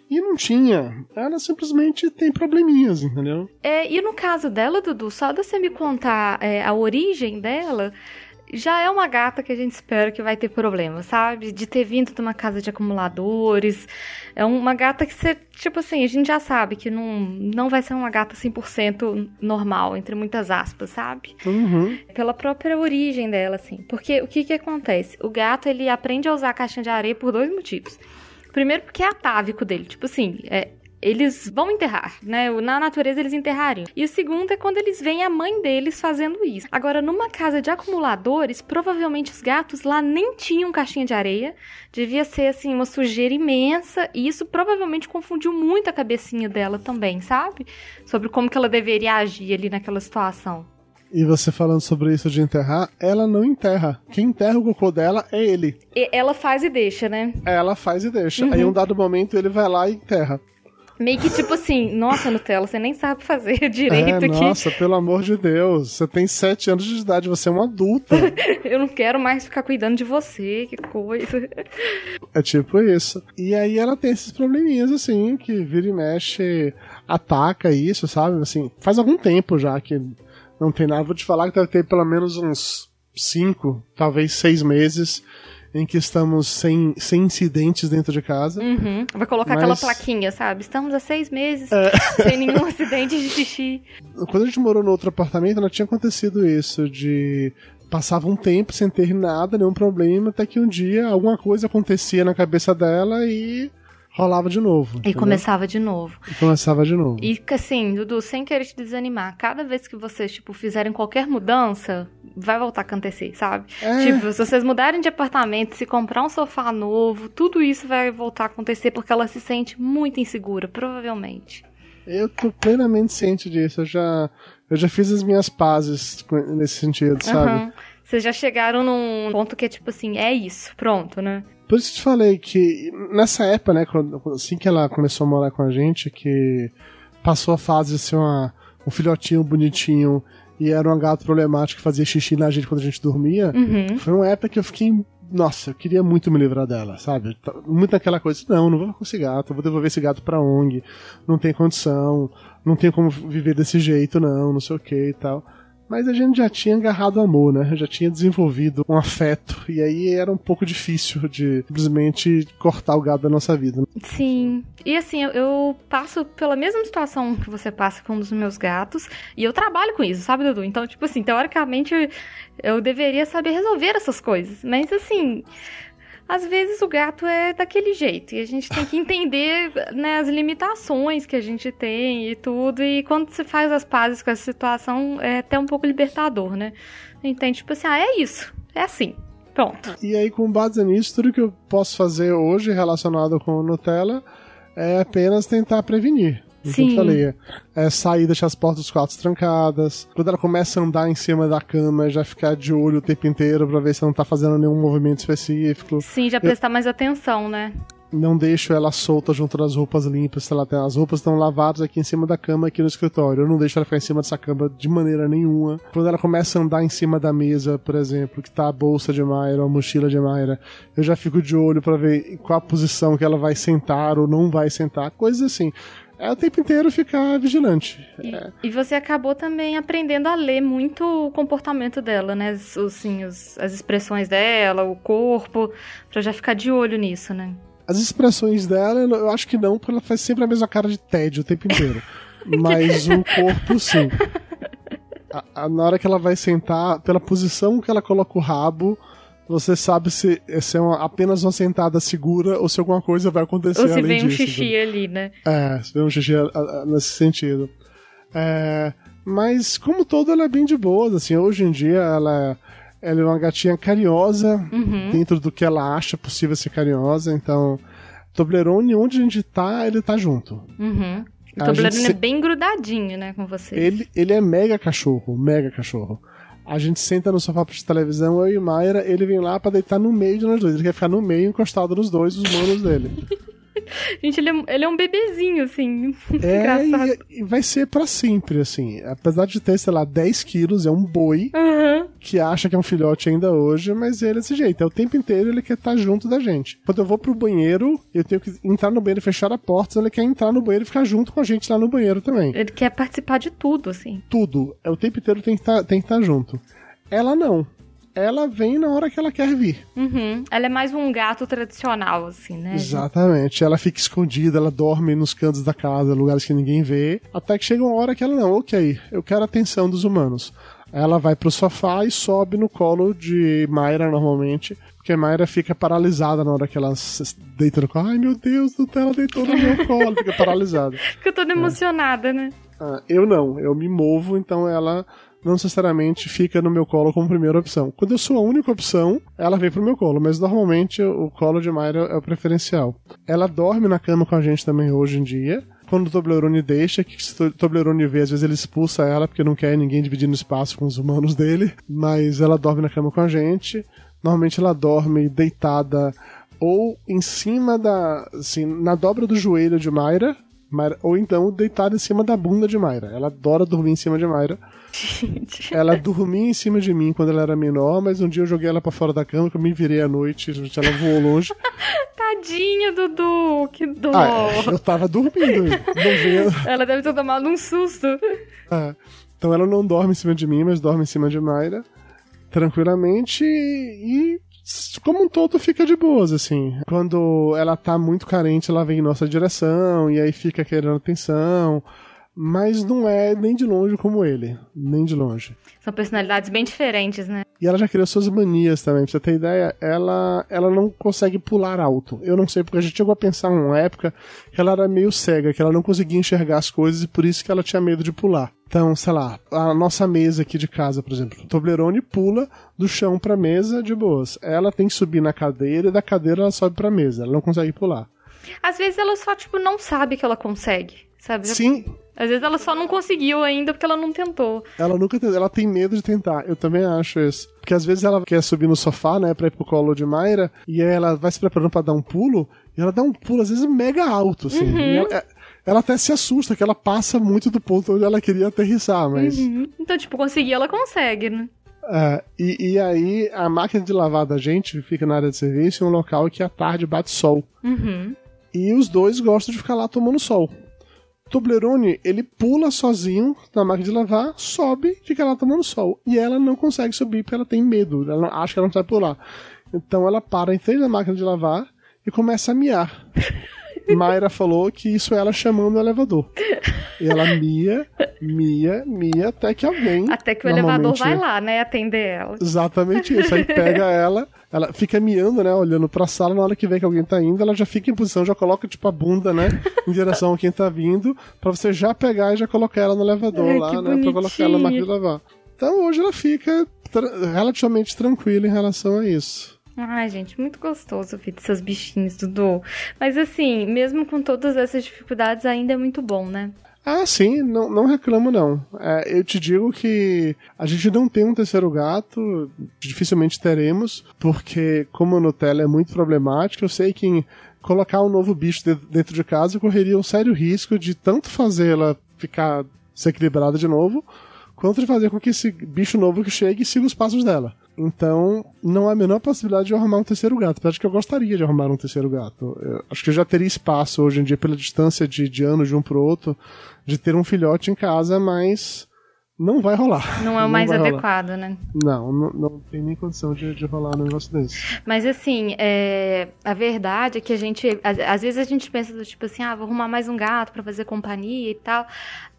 e não tinha. Ela simplesmente tem probleminhas, entendeu? É, e no caso dela, Dudu, só de você me contar é, a origem dela, já é uma gata que a gente espera que vai ter problema, sabe? De ter vindo de uma casa de acumuladores. É uma gata que você, tipo assim, a gente já sabe que não, não vai ser uma gata 100% normal, entre muitas aspas, sabe? Uhum. Pela própria origem dela, assim. Porque o que que acontece? O gato, ele aprende a usar a caixinha de areia por dois motivos. Primeiro, porque é atávico dele. Tipo assim, é, eles vão enterrar, né? Na natureza eles enterrariam. E o segundo é quando eles veem a mãe deles fazendo isso. Agora, numa casa de acumuladores, provavelmente os gatos lá nem tinham caixinha de areia. Devia ser, assim, uma sujeira imensa. E isso provavelmente confundiu muito a cabecinha dela também, sabe? Sobre como que ela deveria agir ali naquela situação. E você falando sobre isso de enterrar, ela não enterra. Quem enterra o cocô dela é ele. E ela faz e deixa, né? Ela faz e deixa. Uhum. Aí, um dado momento, ele vai lá e enterra. Meio que tipo assim, nossa, Nutella, você nem sabe fazer [LAUGHS] direito é, aqui. Nossa, pelo amor de Deus, você tem sete anos de idade, você é uma adulta. [LAUGHS] eu não quero mais ficar cuidando de você, que coisa. [LAUGHS] É tipo isso. E aí ela tem esses probleminhas, assim, que vira e mexe, ataca isso, sabe? Assim, faz algum tempo já que não tem nada. Vou te falar que deve ter pelo menos uns cinco, talvez seis meses em que estamos sem, sem incidentes dentro de casa. Uhum. Vai colocar mas... aquela plaquinha, sabe? Estamos há seis meses é... [LAUGHS] sem nenhum acidente de xixi. Quando a gente morou no outro apartamento, não tinha acontecido isso de passava um tempo sem ter nada, nenhum problema, até que um dia alguma coisa acontecia na cabeça dela e rolava de novo. E entendeu? começava de novo. E começava de novo. E assim, Dudu, sem querer te desanimar, cada vez que vocês, tipo, fizerem qualquer mudança, vai voltar a acontecer, sabe? É. Tipo, se vocês mudarem de apartamento, se comprar um sofá novo, tudo isso vai voltar a acontecer porque ela se sente muito insegura, provavelmente. Eu tô plenamente ciente disso. Eu já, eu já fiz as minhas pazes nesse sentido, sabe? Uhum. Vocês já chegaram num ponto que é tipo assim, é isso, pronto, né? Por isso que te falei que nessa época, né, assim que ela começou a morar com a gente, que passou a fase de ser um filhotinho bonitinho e era uma gata problemática que fazia xixi na gente quando a gente dormia, uhum. foi uma época que eu fiquei. Nossa, eu queria muito me livrar dela, sabe? Muito naquela coisa, não, não vou com esse gato, vou devolver esse gato pra ONG, não tem condição, não tem como viver desse jeito, não, não sei o que e tal. Mas a gente já tinha agarrado amor, né? Já tinha desenvolvido um afeto. E aí era um pouco difícil de simplesmente cortar o gado da nossa vida. Sim. E assim, eu, eu passo pela mesma situação que você passa com um dos meus gatos. E eu trabalho com isso, sabe, Dudu? Então, tipo assim, teoricamente eu deveria saber resolver essas coisas. Mas assim às vezes o gato é daquele jeito e a gente tem que entender né, as limitações que a gente tem e tudo. E quando você faz as pazes com essa situação, é até um pouco libertador, né? Entende? Tipo assim, ah, é isso, é assim. Pronto. E aí, com base nisso, tudo que eu posso fazer hoje relacionado com Nutella é apenas tentar prevenir. Como Sim. eu falei, é sair, deixar as portas dos quartos trancadas. Quando ela começa a andar em cima da cama, já ficar de olho o tempo inteiro pra ver se não tá fazendo nenhum movimento específico. Sim, já prestar mais atenção, né? Não deixo ela solta junto das roupas limpas. Se ela tem, as roupas estão lavadas aqui em cima da cama, aqui no escritório. Eu não deixo ela ficar em cima dessa cama de maneira nenhuma. Quando ela começa a andar em cima da mesa, por exemplo, que tá a bolsa de Mayra, ou a mochila de Mayra, eu já fico de olho pra ver qual a posição que ela vai sentar ou não vai sentar. Coisas assim. É o tempo inteiro ficar vigilante. E, É. e você acabou também aprendendo a ler muito o comportamento dela, né? Os, assim, os- as expressões dela, o corpo, pra já ficar de olho nisso, né? As expressões dela, eu acho que não, porque ela faz sempre a mesma cara de tédio o tempo inteiro. [LAUGHS] Mas o corpo, sim. A- a- na hora que ela vai sentar, pela posição que ela coloca o rabo, você sabe se, se é uma- apenas uma sentada segura ou se alguma coisa vai acontecer Ou se vem um disso. xixi ali, né? É, se vê um xixi a- a- nesse sentido. É, mas, como todo, ela é bem de boa. Assim, hoje em dia, ela, ela é uma gatinha carinhosa, Uhum. dentro do que ela acha possível ser carinhosa. Então, Toblerone, onde a gente tá, ele tá junto. Uhum. O Toblerone gente se- é bem grudadinho, né, com você. Ele, ele é mega cachorro, mega cachorro. A gente senta no sofá pra televisão, eu e Mayra, ele vem lá pra deitar no meio de nós dois. Ele quer ficar no meio, encostado nos dois, os manos dele. [LAUGHS] Gente, ele é, ele é um bebezinho, assim. [LAUGHS] É, Engraçado. e, e vai ser pra sempre, assim. Apesar de ter, sei lá, 10 quilos, é um boi Aham. que acha que é um filhote ainda hoje, mas ele é desse jeito. É o tempo inteiro ele quer estar junto da gente. Quando eu vou pro banheiro, eu tenho que entrar no banheiro e fechar a porta, ele quer entrar no banheiro e ficar junto com a gente lá no banheiro também. Ele quer participar de tudo, assim. Tudo. É o tempo inteiro tem que tá, tem que estar junto. Ela não. Ela vem na hora que ela quer vir. Uhum. Ela é mais um gato tradicional, assim, né? Exatamente. Ela fica escondida, ela dorme nos cantos da casa, lugares que ninguém vê. Até que chega uma hora que ela, não, ok, eu quero a atenção dos humanos. Ela vai pro sofá e sobe no colo de Mayra normalmente. Porque Mayra fica paralisada na hora que ela se deita no colo. Ai meu Deus ela deitou no meu colo. Fica paralisada. [LAUGHS] Fica toda emocionada, né? Ah, eu não, eu me movo, então ela não necessariamente fica no meu colo como primeira opção. Quando eu sou a única opção, ela vem pro meu colo, mas normalmente o colo de Mayra é o preferencial. Ela dorme na cama com a gente também hoje em dia. Quando o Toblerone deixa, que se o Toblerone vê, às vezes ele expulsa ela porque não quer ninguém dividindo espaço com os humanos dele, mas ela dorme na cama com a gente. Normalmente ela dorme deitada ou em cima da, assim, na dobra do joelho de Mayra, Mayra- ou então deitada em cima da bunda de Mayra. Ela adora dormir em cima de Mayra. Gente. Ela dormia em cima de mim quando ela era menor, mas um dia eu joguei ela pra fora da cama, que eu me virei à noite, ela voou longe. [LAUGHS] Tadinha, Dudu, que dó. Ah, eu tava dormindo. Ela deve ter tomado um susto. É. Então ela não dorme em cima de mim, mas dorme em cima de Mayra, tranquilamente, e como um todo fica de boas, assim. Quando ela tá muito carente, ela vem em nossa direção, e aí fica querendo atenção, mas não é nem de longe como ele, nem de longe. São personalidades bem diferentes, né? E ela já criou suas manias também, pra você ter ideia, ela, ela não consegue pular alto. Eu não sei, porque a gente chegou a pensar numa época que ela era meio cega, que ela não conseguia enxergar as coisas e por isso que ela tinha medo de pular. Então, sei lá, a nossa mesa aqui de casa, por exemplo, o Toblerone pula do chão pra mesa de boas. Ela tem que subir na cadeira e da cadeira ela sobe pra mesa, ela não consegue pular. Às vezes ela só, tipo, não sabe que ela consegue, sabe? Sim, Às vezes ela só não conseguiu ainda porque ela não tentou. Ela nunca ela tem medo de tentar. Eu também acho isso. Porque às vezes ela quer subir no sofá, né, pra ir pro colo de Mayra, e aí ela vai se preparando pra dar um pulo, e ela dá um pulo, às vezes, mega alto, assim. E Ela, é- ela até se assusta, que ela passa muito do ponto onde ela queria aterrissar, mas. Uhum. Então, tipo, conseguir, ela consegue, né? É, e, e aí a máquina de lavar da gente fica na área de serviço em um local que à tarde bate sol. Uhum. E os dois gostam de ficar lá tomando sol. Toblerone, ele pula sozinho na máquina de lavar, sobe, fica lá tomando sol. E ela não consegue subir porque ela tem medo, ela não- acha que ela não sabe pular. Então ela para em frente da máquina de lavar e começa a miar. [LAUGHS] Mayra falou que isso é ela chamando o elevador. E ela mia, mia, mia, até que alguém. Até que o elevador vai lá, né, atender ela. Exatamente isso. Aí pega ela, ela fica miando, né? Olhando pra sala, na hora que vê que alguém tá indo, ela já fica em posição, já coloca tipo a bunda, né? Em direção a quem tá vindo, pra você já pegar e já colocar ela no elevador Ai, lá, né? Pra colocar ela na máquina de lavar. Então hoje ela fica tra- relativamente tranquila em relação a isso. Ai, gente, muito gostoso ouvir desses bichinhos, Dudu. Mas assim, mesmo com todas essas dificuldades, ainda é muito bom, né? Ah, sim, não, não reclamo não. É, eu te digo que a gente não tem um terceiro gato, dificilmente teremos, porque como a Nutella é muito problemática, eu sei que colocar um novo bicho dentro de casa correria um sério risco de tanto fazê-la ficar desequilibrada de novo, quanto de fazer com que esse bicho novo que chegue siga os passos dela. Então, não há a menor possibilidade de eu arrumar um terceiro gato. Apesar de que eu gostaria de arrumar um terceiro gato. Eu acho que eu já teria espaço hoje em dia, pela distância de, de anos de um pro outro, de ter um filhote em casa, mas não vai rolar. Não é o mais adequado, rolar. né? Não, não, não, tem nem condição de, de rolar um negócio desse. Mas assim, é, a verdade é que a gente, às, às, vezes a gente pensa do tipo assim, ah, vou arrumar mais um gato para fazer companhia e tal.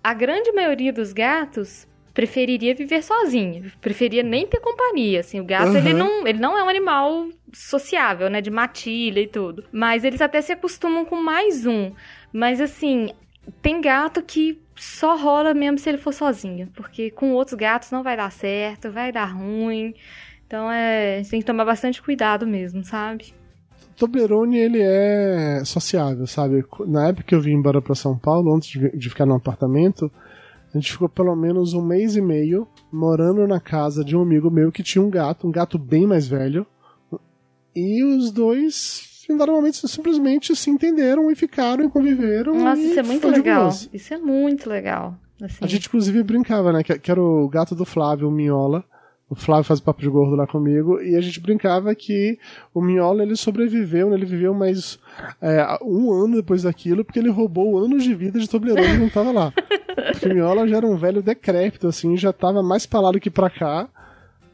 A grande maioria dos gatos preferiria viver sozinho, preferia nem ter companhia, assim, o gato uhum. ele não, ele não é um animal sociável, né, de matilha e tudo, mas eles até se acostumam com mais um, mas assim, tem gato que só rola mesmo se ele for sozinho, porque com outros gatos não vai dar certo, vai dar ruim. Então é, a gente tem que tomar bastante cuidado mesmo, sabe? Toblerone, ele é sociável, sabe? Na época que eu vim embora para São Paulo, antes de ficar no apartamento, a gente ficou pelo menos um mês e meio morando na casa de um amigo meu que tinha um gato, um gato bem mais velho. E os dois momento simplesmente se entenderam e ficaram e conviveram. Nossa, isso é muito legal. Isso é muito legal. Assim. A gente, inclusive, brincava, né? Que, que, era o gato do Flávio, o Minhola. O Flávio faz papo de gordo lá comigo. E a gente brincava que o Minhola ele sobreviveu, né? Ele viveu mais é, um ano depois daquilo, porque ele roubou anos de vida de Toblerone e não tava lá. Porque o Minhola já era um velho decrépito, assim, já tava mais pra lá do que pra cá.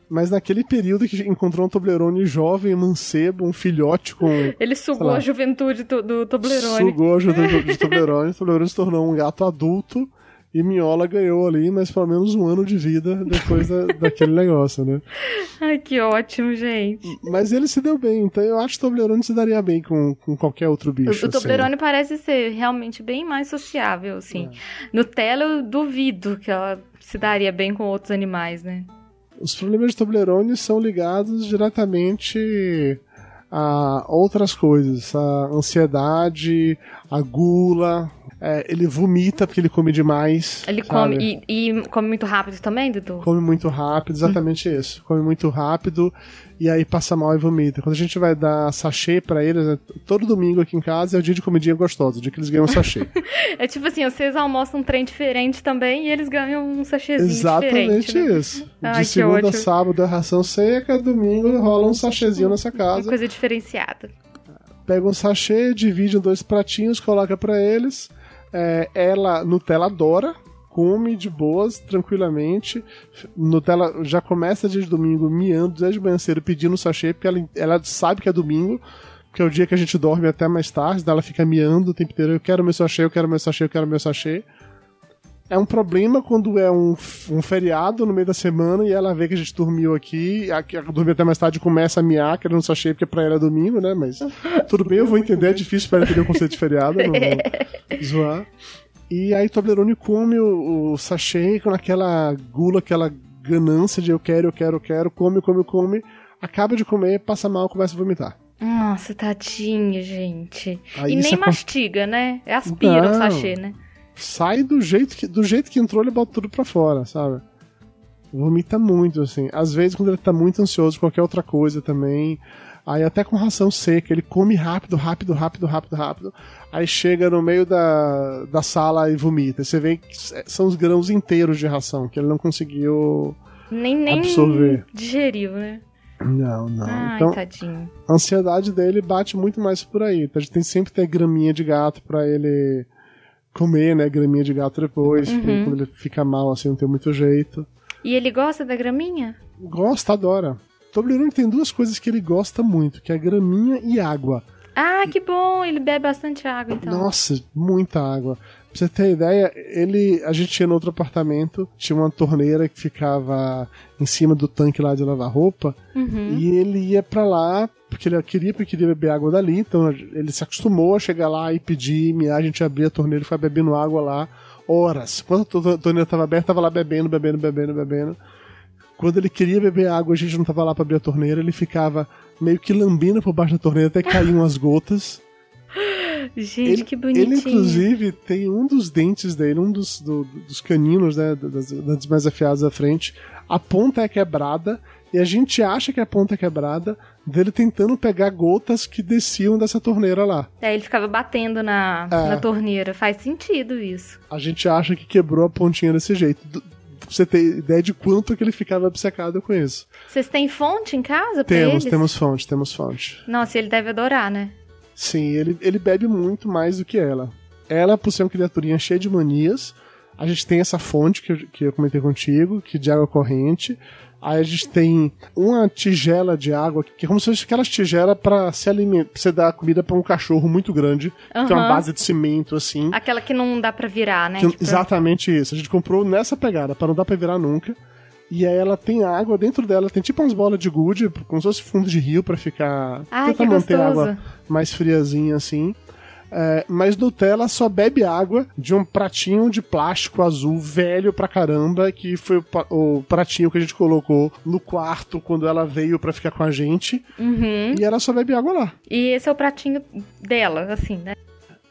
Mas naquele período que encontrou um Toblerone jovem, mancebo, um filhote com. Ele sugou lá, a juventude do, do Toblerone. Sugou a juventude do Toblerone. o Toblerone se tornou um gato adulto e Miola ganhou ali, mas pelo menos um ano de vida depois da, [LAUGHS] daquele negócio, né? Ai, que ótimo, gente. Mas ele se deu bem, então eu acho que o Toblerone se daria bem com, com qualquer outro bicho. O, o assim. Toblerone assim. parece ser realmente bem mais sociável, assim. É. Nutella eu duvido que ela se daria bem com outros animais, né? Os problemas de Toblerone são ligados diretamente a outras coisas, a ansiedade, a gula. É, ele vomita porque ele come demais. Ele sabe? come e, e, come muito rápido também, Dudu? Come muito rápido, exatamente hum. isso. Come muito rápido e aí passa mal e vomita. Quando a gente vai dar sachê para eles, né, todo domingo aqui em casa é o dia de comidinha gostosa, o dia que eles ganham sachê. [LAUGHS] é tipo assim, vocês almoçam um trem diferente também e eles ganham um sachêzinho Exatamente diferente. Né? isso. Ai, de segunda a sábado é ração seca, domingo rola um sachêzinho nessa casa. Uma coisa diferenciada. Pega um sachê, divide em dois pratinhos, coloca para eles. É, ela, Nutella adora, come de boas, tranquilamente. Nutella já começa desde domingo miando desde manhã cedo pedindo sachê, porque ela, ela sabe que é domingo, que é o dia que a gente dorme até mais tarde, daí ela fica miando o tempo inteiro, eu quero meu sachê, eu quero meu sachê, eu quero meu sachê. É um problema quando é um, um feriado no meio da semana e ela vê que a gente dormiu aqui, a, a dormir até mais tarde começa a miar, querendo sachê, porque pra ela é domingo, né? Mas tudo bem, eu vou entender, é difícil para ela entender o conceito de feriado, não vou [LAUGHS] zoar. E aí Toblerone come o, o sachê com aquela gula, aquela ganância de eu quero, eu quero, eu quero, come, come, come, acaba de comer, passa mal, começa a vomitar. Nossa, tadinha, gente. Aí e nem é... mastiga, né? É aspira Não, o sachê, né? Sai do jeito que do jeito que entrou, ele bota tudo pra fora, sabe? Vomita muito, assim. Às vezes, quando ele tá muito ansioso, qualquer outra coisa também. Aí até com ração seca, ele come rápido, rápido, rápido, rápido, rápido. Aí chega no meio da, da sala e vomita. Você vê que são os grãos inteiros de ração, que ele não conseguiu nem, nem absorver. digeriu, né? Não, não. Ai, então, tadinho. a ansiedade dele bate muito mais por aí. Então, a gente tem sempre ter graminha de gato para ele comer, né? Graminha de gato depois, uhum. quando ele fica mal assim, não tem muito jeito. E ele gosta da graminha? Gosta, adora. Toblerone tem duas coisas que ele gosta muito, que é graminha e água. Ah, que bom! Ele bebe bastante água, então. Nossa, muita água. Pra você ter ideia, ele. A gente tinha no outro apartamento, tinha uma torneira que ficava em cima do tanque lá de lavar roupa. Uhum. E ele ia para lá, porque ele queria, porque queria beber água dali. Então ele se acostumou a chegar lá e pedir, e a gente abria a torneira e foi bebendo água lá horas. Quando a torneira estava aberta, estava lá bebendo, bebendo, bebendo, bebendo Quando ele queria beber água, a gente não tava lá pra abrir a torneira, ele ficava meio que lambendo por baixo da torneira até caíam [LAUGHS] as gotas. Gente, Ele- que bonitinho. Ele, inclusive, tem um dos dentes dele, um dos, do- dos caninos, né, das, das mais afiadas da frente. A ponta é quebrada e a gente acha que a ponta é quebrada dele tentando pegar gotas que desciam dessa torneira lá. Aí ele ficava batendo na, É. na torneira. Faz sentido isso. A gente acha que quebrou a pontinha desse jeito. Do- Pra você ter ideia de quanto que ele ficava obcecado com isso. Vocês têm fonte em casa Temos, eles? temos fonte, temos fonte. Nossa, ele deve adorar, né? Sim, ele, ele bebe muito mais do que ela. Ela, por ser uma criaturinha cheia de manias, a gente tem essa fonte que eu, que eu comentei contigo, que de água corrente. Aí a gente tem uma tigela de água, que é como se fosse aquelas tigelas pra se alimentar, pra você dar comida pra um cachorro muito grande, que tem uma Aham. base de cimento assim. Aquela que não dá pra virar, né? Que- Tipo, Exatamente isso. A gente comprou nessa pegada, pra não dar pra virar nunca. E aí ela tem água dentro dela, tem tipo umas bolas de gude, como se fosse fundo de rio pra ficar. Ai, tentar manter a água mais friazinha assim. É, mas Nutella só bebe água de um pratinho de plástico azul velho pra caramba, que foi o pratinho que a gente colocou no quarto quando ela veio pra ficar com a gente. Uhum. E ela só bebe água lá. E esse é o pratinho dela, assim, né?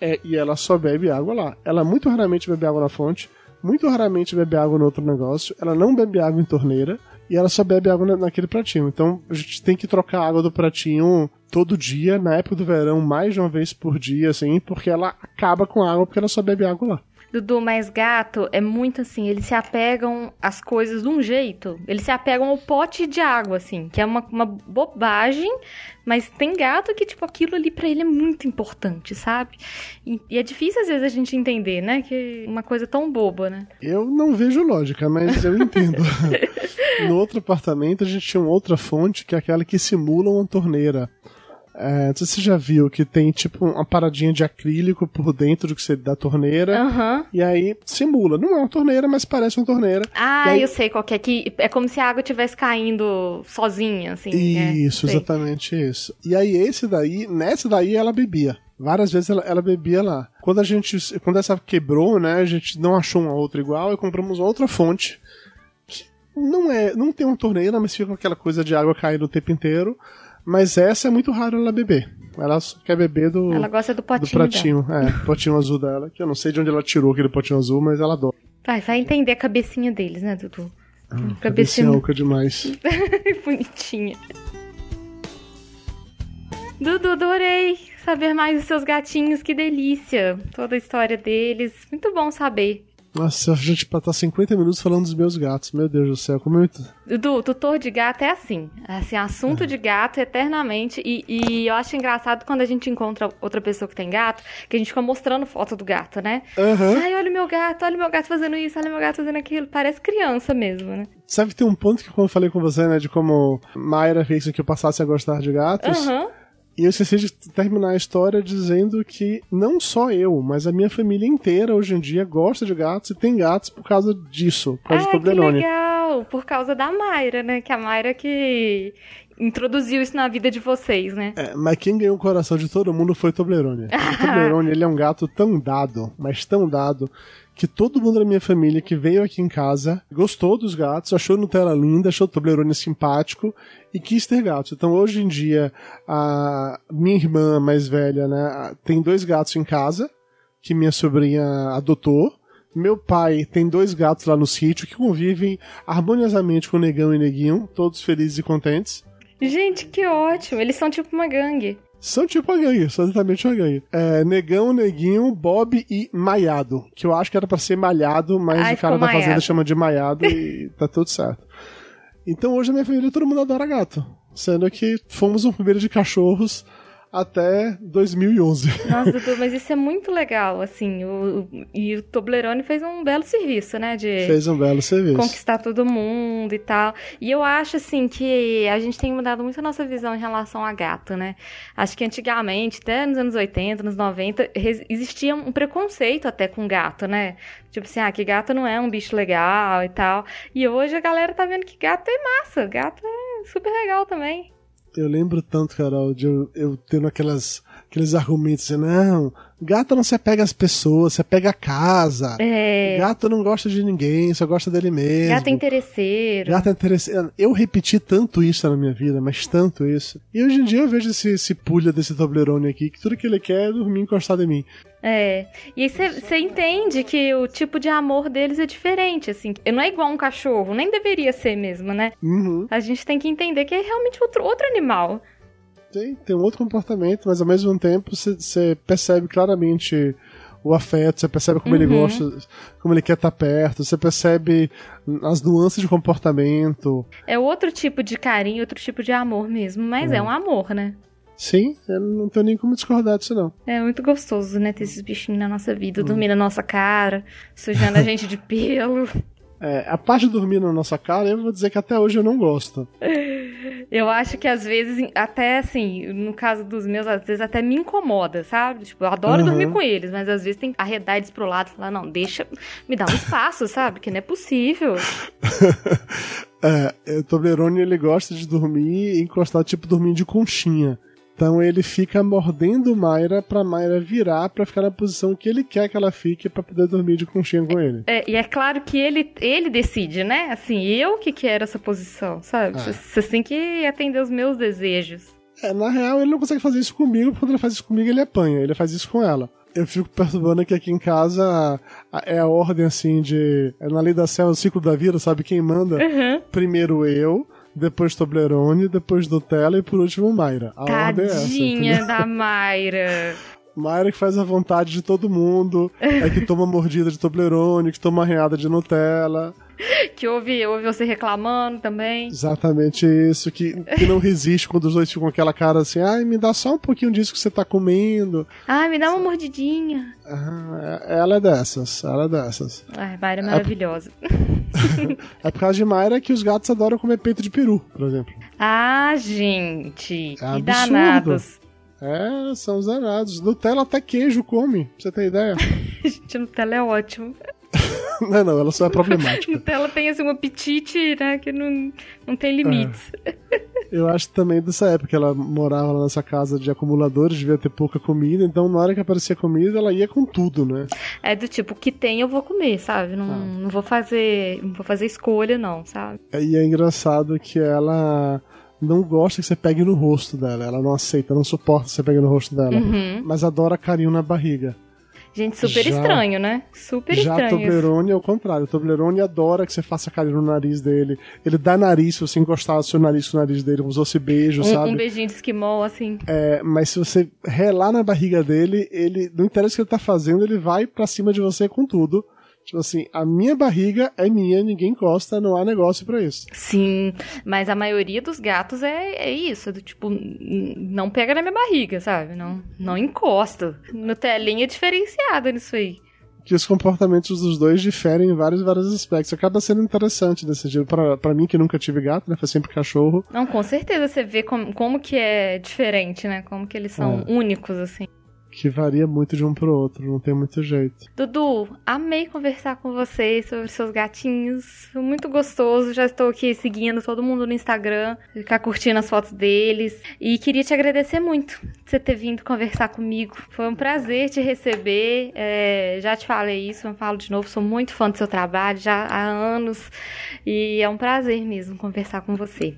É, e ela só bebe água lá. Ela muito raramente bebe água na fonte, muito raramente bebe água no outro negócio, ela não bebe água em torneira e ela só bebe água na- naquele pratinho. Então a gente tem que trocar a água do pratinho todo dia, na época do verão, mais de uma vez por dia, assim, porque ela acaba com a água porque ela só bebe água lá. Dudu, mas gato é muito assim, eles se apegam às coisas de um jeito. Eles se apegam ao pote de água, assim, que é uma, uma bobagem, mas tem gato que, tipo, aquilo ali pra ele é muito importante, sabe? E, e é difícil às vezes a gente entender, né? Que uma coisa tão boba, né? Eu não vejo lógica, mas eu entendo. [LAUGHS] no outro apartamento a gente tinha uma outra fonte que é aquela que simula uma torneira. É, não sei se você já viu que tem tipo uma paradinha de acrílico por dentro que você da torneira. Aham. E aí simula. Não é uma torneira, mas parece uma torneira. Ah, aí- eu sei qual que é que é como se a água estivesse caindo sozinha, assim. é, isso, sei. exatamente isso. E aí esse daí, nessa daí ela bebia. Várias vezes ela, ela bebia lá. Quando a gente, quando essa quebrou, né, a gente não achou uma outra igual e compramos outra fonte que não é, não tem uma torneira, mas fica com aquela coisa de água caindo o tempo inteiro. Mas essa é muito raro ela beber. Ela quer beber do, Ela gosta do do potinho. pratinho, é, potinho azul dela, que eu não sei de onde ela tirou aquele potinho azul, mas ela adora. dela. Vai, vai entender a cabecinha deles, né, Dudu? Cabecinha cabecinha oca demais. [LAUGHS] bonitinha. Dudu, adorei saber mais dos seus gatinhos, que delícia. Toda a história deles. Muito bom saber. Nossa, a gente tá 50 minutos falando dos meus gatos. Meu Deus do céu, como eu. Dudu, tutor de gato é assim. Assim, assunto de gato eternamente. E, e eu acho engraçado quando a gente encontra outra pessoa que tem gato, que a gente fica mostrando foto do gato, né? Aham. Ai, olha o meu gato, olha o meu gato fazendo isso, olha o meu gato fazendo aquilo. Parece criança mesmo, né? Sabe que tem um ponto que quando eu falei com você, né, de como Mayra fez que eu passasse a gostar de gatos. Aham. E eu esqueci de terminar a história dizendo que não só eu, mas a minha família inteira hoje em dia gosta de gatos e tem gatos por causa disso, por causa Ah, que Toblerone. legal! Por causa da Mayra, né? Que a Mayra que introduziu isso na vida de vocês, né? É, mas quem ganhou o coração de todo mundo foi Toblerone. [LAUGHS] O Toblerone, ele é um gato tão dado, mas tão dado, que todo mundo da minha família que veio aqui em casa gostou dos gatos, achou Nutella linda, achou o Toblerone simpático e quis ter gatos. Então hoje em dia, a minha irmã mais velha, né, tem dois gatos em casa, que minha sobrinha adotou. Meu pai tem dois gatos lá no sítio que convivem harmoniosamente com o Negão e Neguinho, todos felizes e contentes. Gente, que ótimo! Eles são tipo uma gangue. São tipo a gangue, são exatamente uma gangue. É, Negão, Neguinho, Bob e Maiado. Que eu acho que era pra ser malhado, mas Ai, o cara da fazenda chama de Maiado e [LAUGHS] tá tudo certo. Então hoje a minha família todo mundo adora gato. Sendo que fomos uma família de cachorros até 2011. [LAUGHS] Nossa, Dudu, mas isso é muito legal, assim. O, o- e o Toblerone fez um belo serviço, né? De Fez um belo serviço. conquistar todo mundo e tal. E eu acho, assim, que a gente tem mudado muito a nossa visão em relação a gato, né? Acho que antigamente, até nos anos 80, nos 90, res- existia um preconceito até com gato, né? Tipo assim, ah, que gato não é um bicho legal e tal. E hoje a galera tá vendo que gato é massa. Gato é super legal também. Eu lembro tanto, Carol, de eu, eu tendo aquelas, aqueles argumentos assim, não, gato não se apega às pessoas, se apega à casa. É. Gato não gosta de ninguém, só gosta dele mesmo. Gato é interesseiro. Gato é interesseiro. Eu repeti tanto isso na minha vida, mas tanto isso. E hoje em dia eu vejo esse, esse pulha desse Toblerone aqui, que tudo que ele quer é dormir encostado em mim. É. E você entende que o tipo de amor deles é diferente, assim. Não é igual um cachorro, nem deveria ser mesmo, né? Uhum. A gente tem que entender que é realmente outro, outro animal. Tem, tem um outro comportamento, mas ao mesmo tempo você percebe claramente o afeto, você percebe como ele Uhum. gosta, como ele quer estar perto, você percebe as nuances de comportamento. É outro tipo de carinho, outro tipo de amor mesmo, mas é, um amor, né? Sim, eu não tenho nem como discordar disso, não. É muito gostoso, né, ter esses bichinhos na nossa vida, dormir na nossa cara, sujando a [LAUGHS] gente de pelo. É, a parte de dormir na nossa cara, eu vou dizer que até hoje eu não gosto. [LAUGHS] Eu acho que às vezes, até assim, no caso dos meus, às vezes até me incomoda, sabe? Tipo, eu adoro Uhum. dormir com eles, mas às vezes tem que arredar eles pro lado e falar, não, deixa, me dá um espaço, [LAUGHS] sabe? Que não é possível. [LAUGHS] É, o Toblerone ele gosta de dormir encostado, tipo dormir de conchinha. Então ele fica mordendo Mayra pra Mayra virar pra ficar na posição que ele quer que ela fique pra poder dormir de conchinha com ele. É, e é claro que ele, ele decide, né? Assim, eu que quero essa posição, sabe? É. Vocês têm que atender os meus desejos. É, na real, ele não consegue fazer isso comigo, porque quando ele faz isso comigo, ele apanha. Ele faz isso com ela. Eu fico perturbando que aqui em casa é a ordem assim de. É na lei da selva, o ciclo da vida, sabe? Quem manda? Uhum. Primeiro eu, depois Toblerone, depois Nutella e por último Mayra. A ordem é essa. Tadinha entendeu? da Mayra. [LAUGHS] Mayra que faz a vontade de todo mundo, é que toma mordida de Toblerone, que toma arranhada de Nutella. Que ouve, ouve você reclamando também. Exatamente isso, que, que não resiste quando os dois ficam com aquela cara assim, ai, me dá só um pouquinho disso que você tá comendo. Ai, me dá uma mordidinha. Ah, é- ela é dessas, ela é dessas. Ai, Mayra é maravilhosa. [LAUGHS] É por causa de Mayra que os gatos adoram comer peito de peru, por exemplo. Ah, gente. É que absurdo. danados. É, são os danados. Nutella até queijo come, pra você ter ideia. [LAUGHS] Gente, Nutella é ótimo. [LAUGHS] não, não, ela só é problemática. Nutella tem assim um apetite, né, que não, não tem limites. Eu acho também dessa época que ela morava lá nessa casa de acumuladores, devia ter pouca comida, então na hora que aparecia comida, ela ia com tudo, né? É do tipo, o que tem eu vou comer, sabe? Não, Ah. não vou fazer. Não vou fazer escolha, não, sabe? E é engraçado que ela não gosta que você pegue no rosto dela. Ela não aceita, não suporta que você pegue no rosto dela. Uhum. Mas adora carinho na barriga. Gente, super Já- estranho, né? Super Já estranho. isso. Toblerone é o contrário. O Toblerone adora que você faça carinho no nariz dele. Ele dá nariz se você encostar o seu nariz com o nariz dele, como se fosse beijo, Um, sabe? um beijinho de esquimol, assim. É, mas se você relar na barriga dele, ele não interessa o que ele tá fazendo, ele vai pra cima de você com tudo. Tipo assim, a minha barriga é minha, ninguém encosta, não há negócio pra isso. Sim, mas a maioria dos gatos é, é isso, do tipo, não pega na minha barriga, sabe? Não, não encosta. Nutelinha é diferenciada nisso aí. Que os comportamentos dos dois diferem em vários vários aspectos. Acaba sendo interessante. Pra, pra mim, que nunca tive gato, né? Foi sempre cachorro. Não, com certeza você vê como, como que é diferente, né? Como que eles são É. únicos, assim. Que varia muito de um pro outro, não tem muito jeito. Dudu, amei conversar com vocês sobre seus gatinhos. Foi muito gostoso. Já estou aqui seguindo todo mundo no Instagram, ficar curtindo as fotos deles. E queria te agradecer muito por você ter vindo conversar comigo. Foi um prazer te receber. É, já te falei isso, eu falo de novo. Sou muito fã do seu trabalho já há anos. E é um prazer mesmo conversar com você.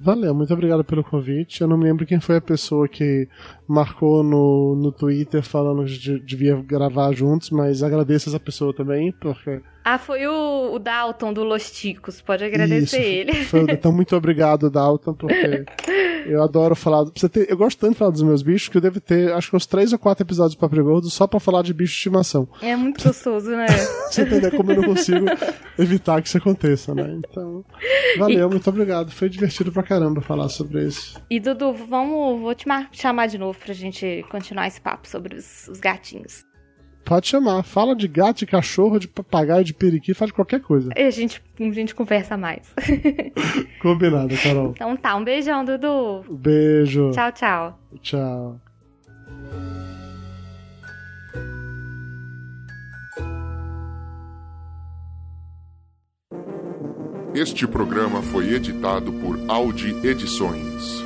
Valeu, muito obrigado pelo convite. Eu não me lembro quem foi a pessoa que marcou no, no Twitter falando que devia gravar juntos, mas agradeço essa pessoa também, porque. Ah, foi o, o Dalton do Los Ticos. Pode agradecer Isso, ele. Foi, então, muito obrigado, Dalton, porque [LAUGHS] eu adoro falar. você ter- eu gosto tanto de falar dos meus bichos que eu devo ter, acho que uns três ou quatro episódios Papo Gordo só pra falar de bicho de estimação. É muito gostoso, né? [LAUGHS] Você entender como eu não consigo evitar que isso aconteça, né? Então, valeu, muito obrigado. Foi divertido pra caramba falar sobre isso. E Dudu, vamos, vou te mar- chamar de novo pra gente continuar esse papo sobre os, os gatinhos. Pode chamar. Fala de gato, de cachorro, de papagaio, de periquito, fala de qualquer coisa. E a gente, a gente conversa mais. [LAUGHS] [LAUGHS] Combinado, Carol. Então tá, um beijão, Dudu. Beijo. Tchau, tchau. Tchau. Este programa foi editado por Audi Edições.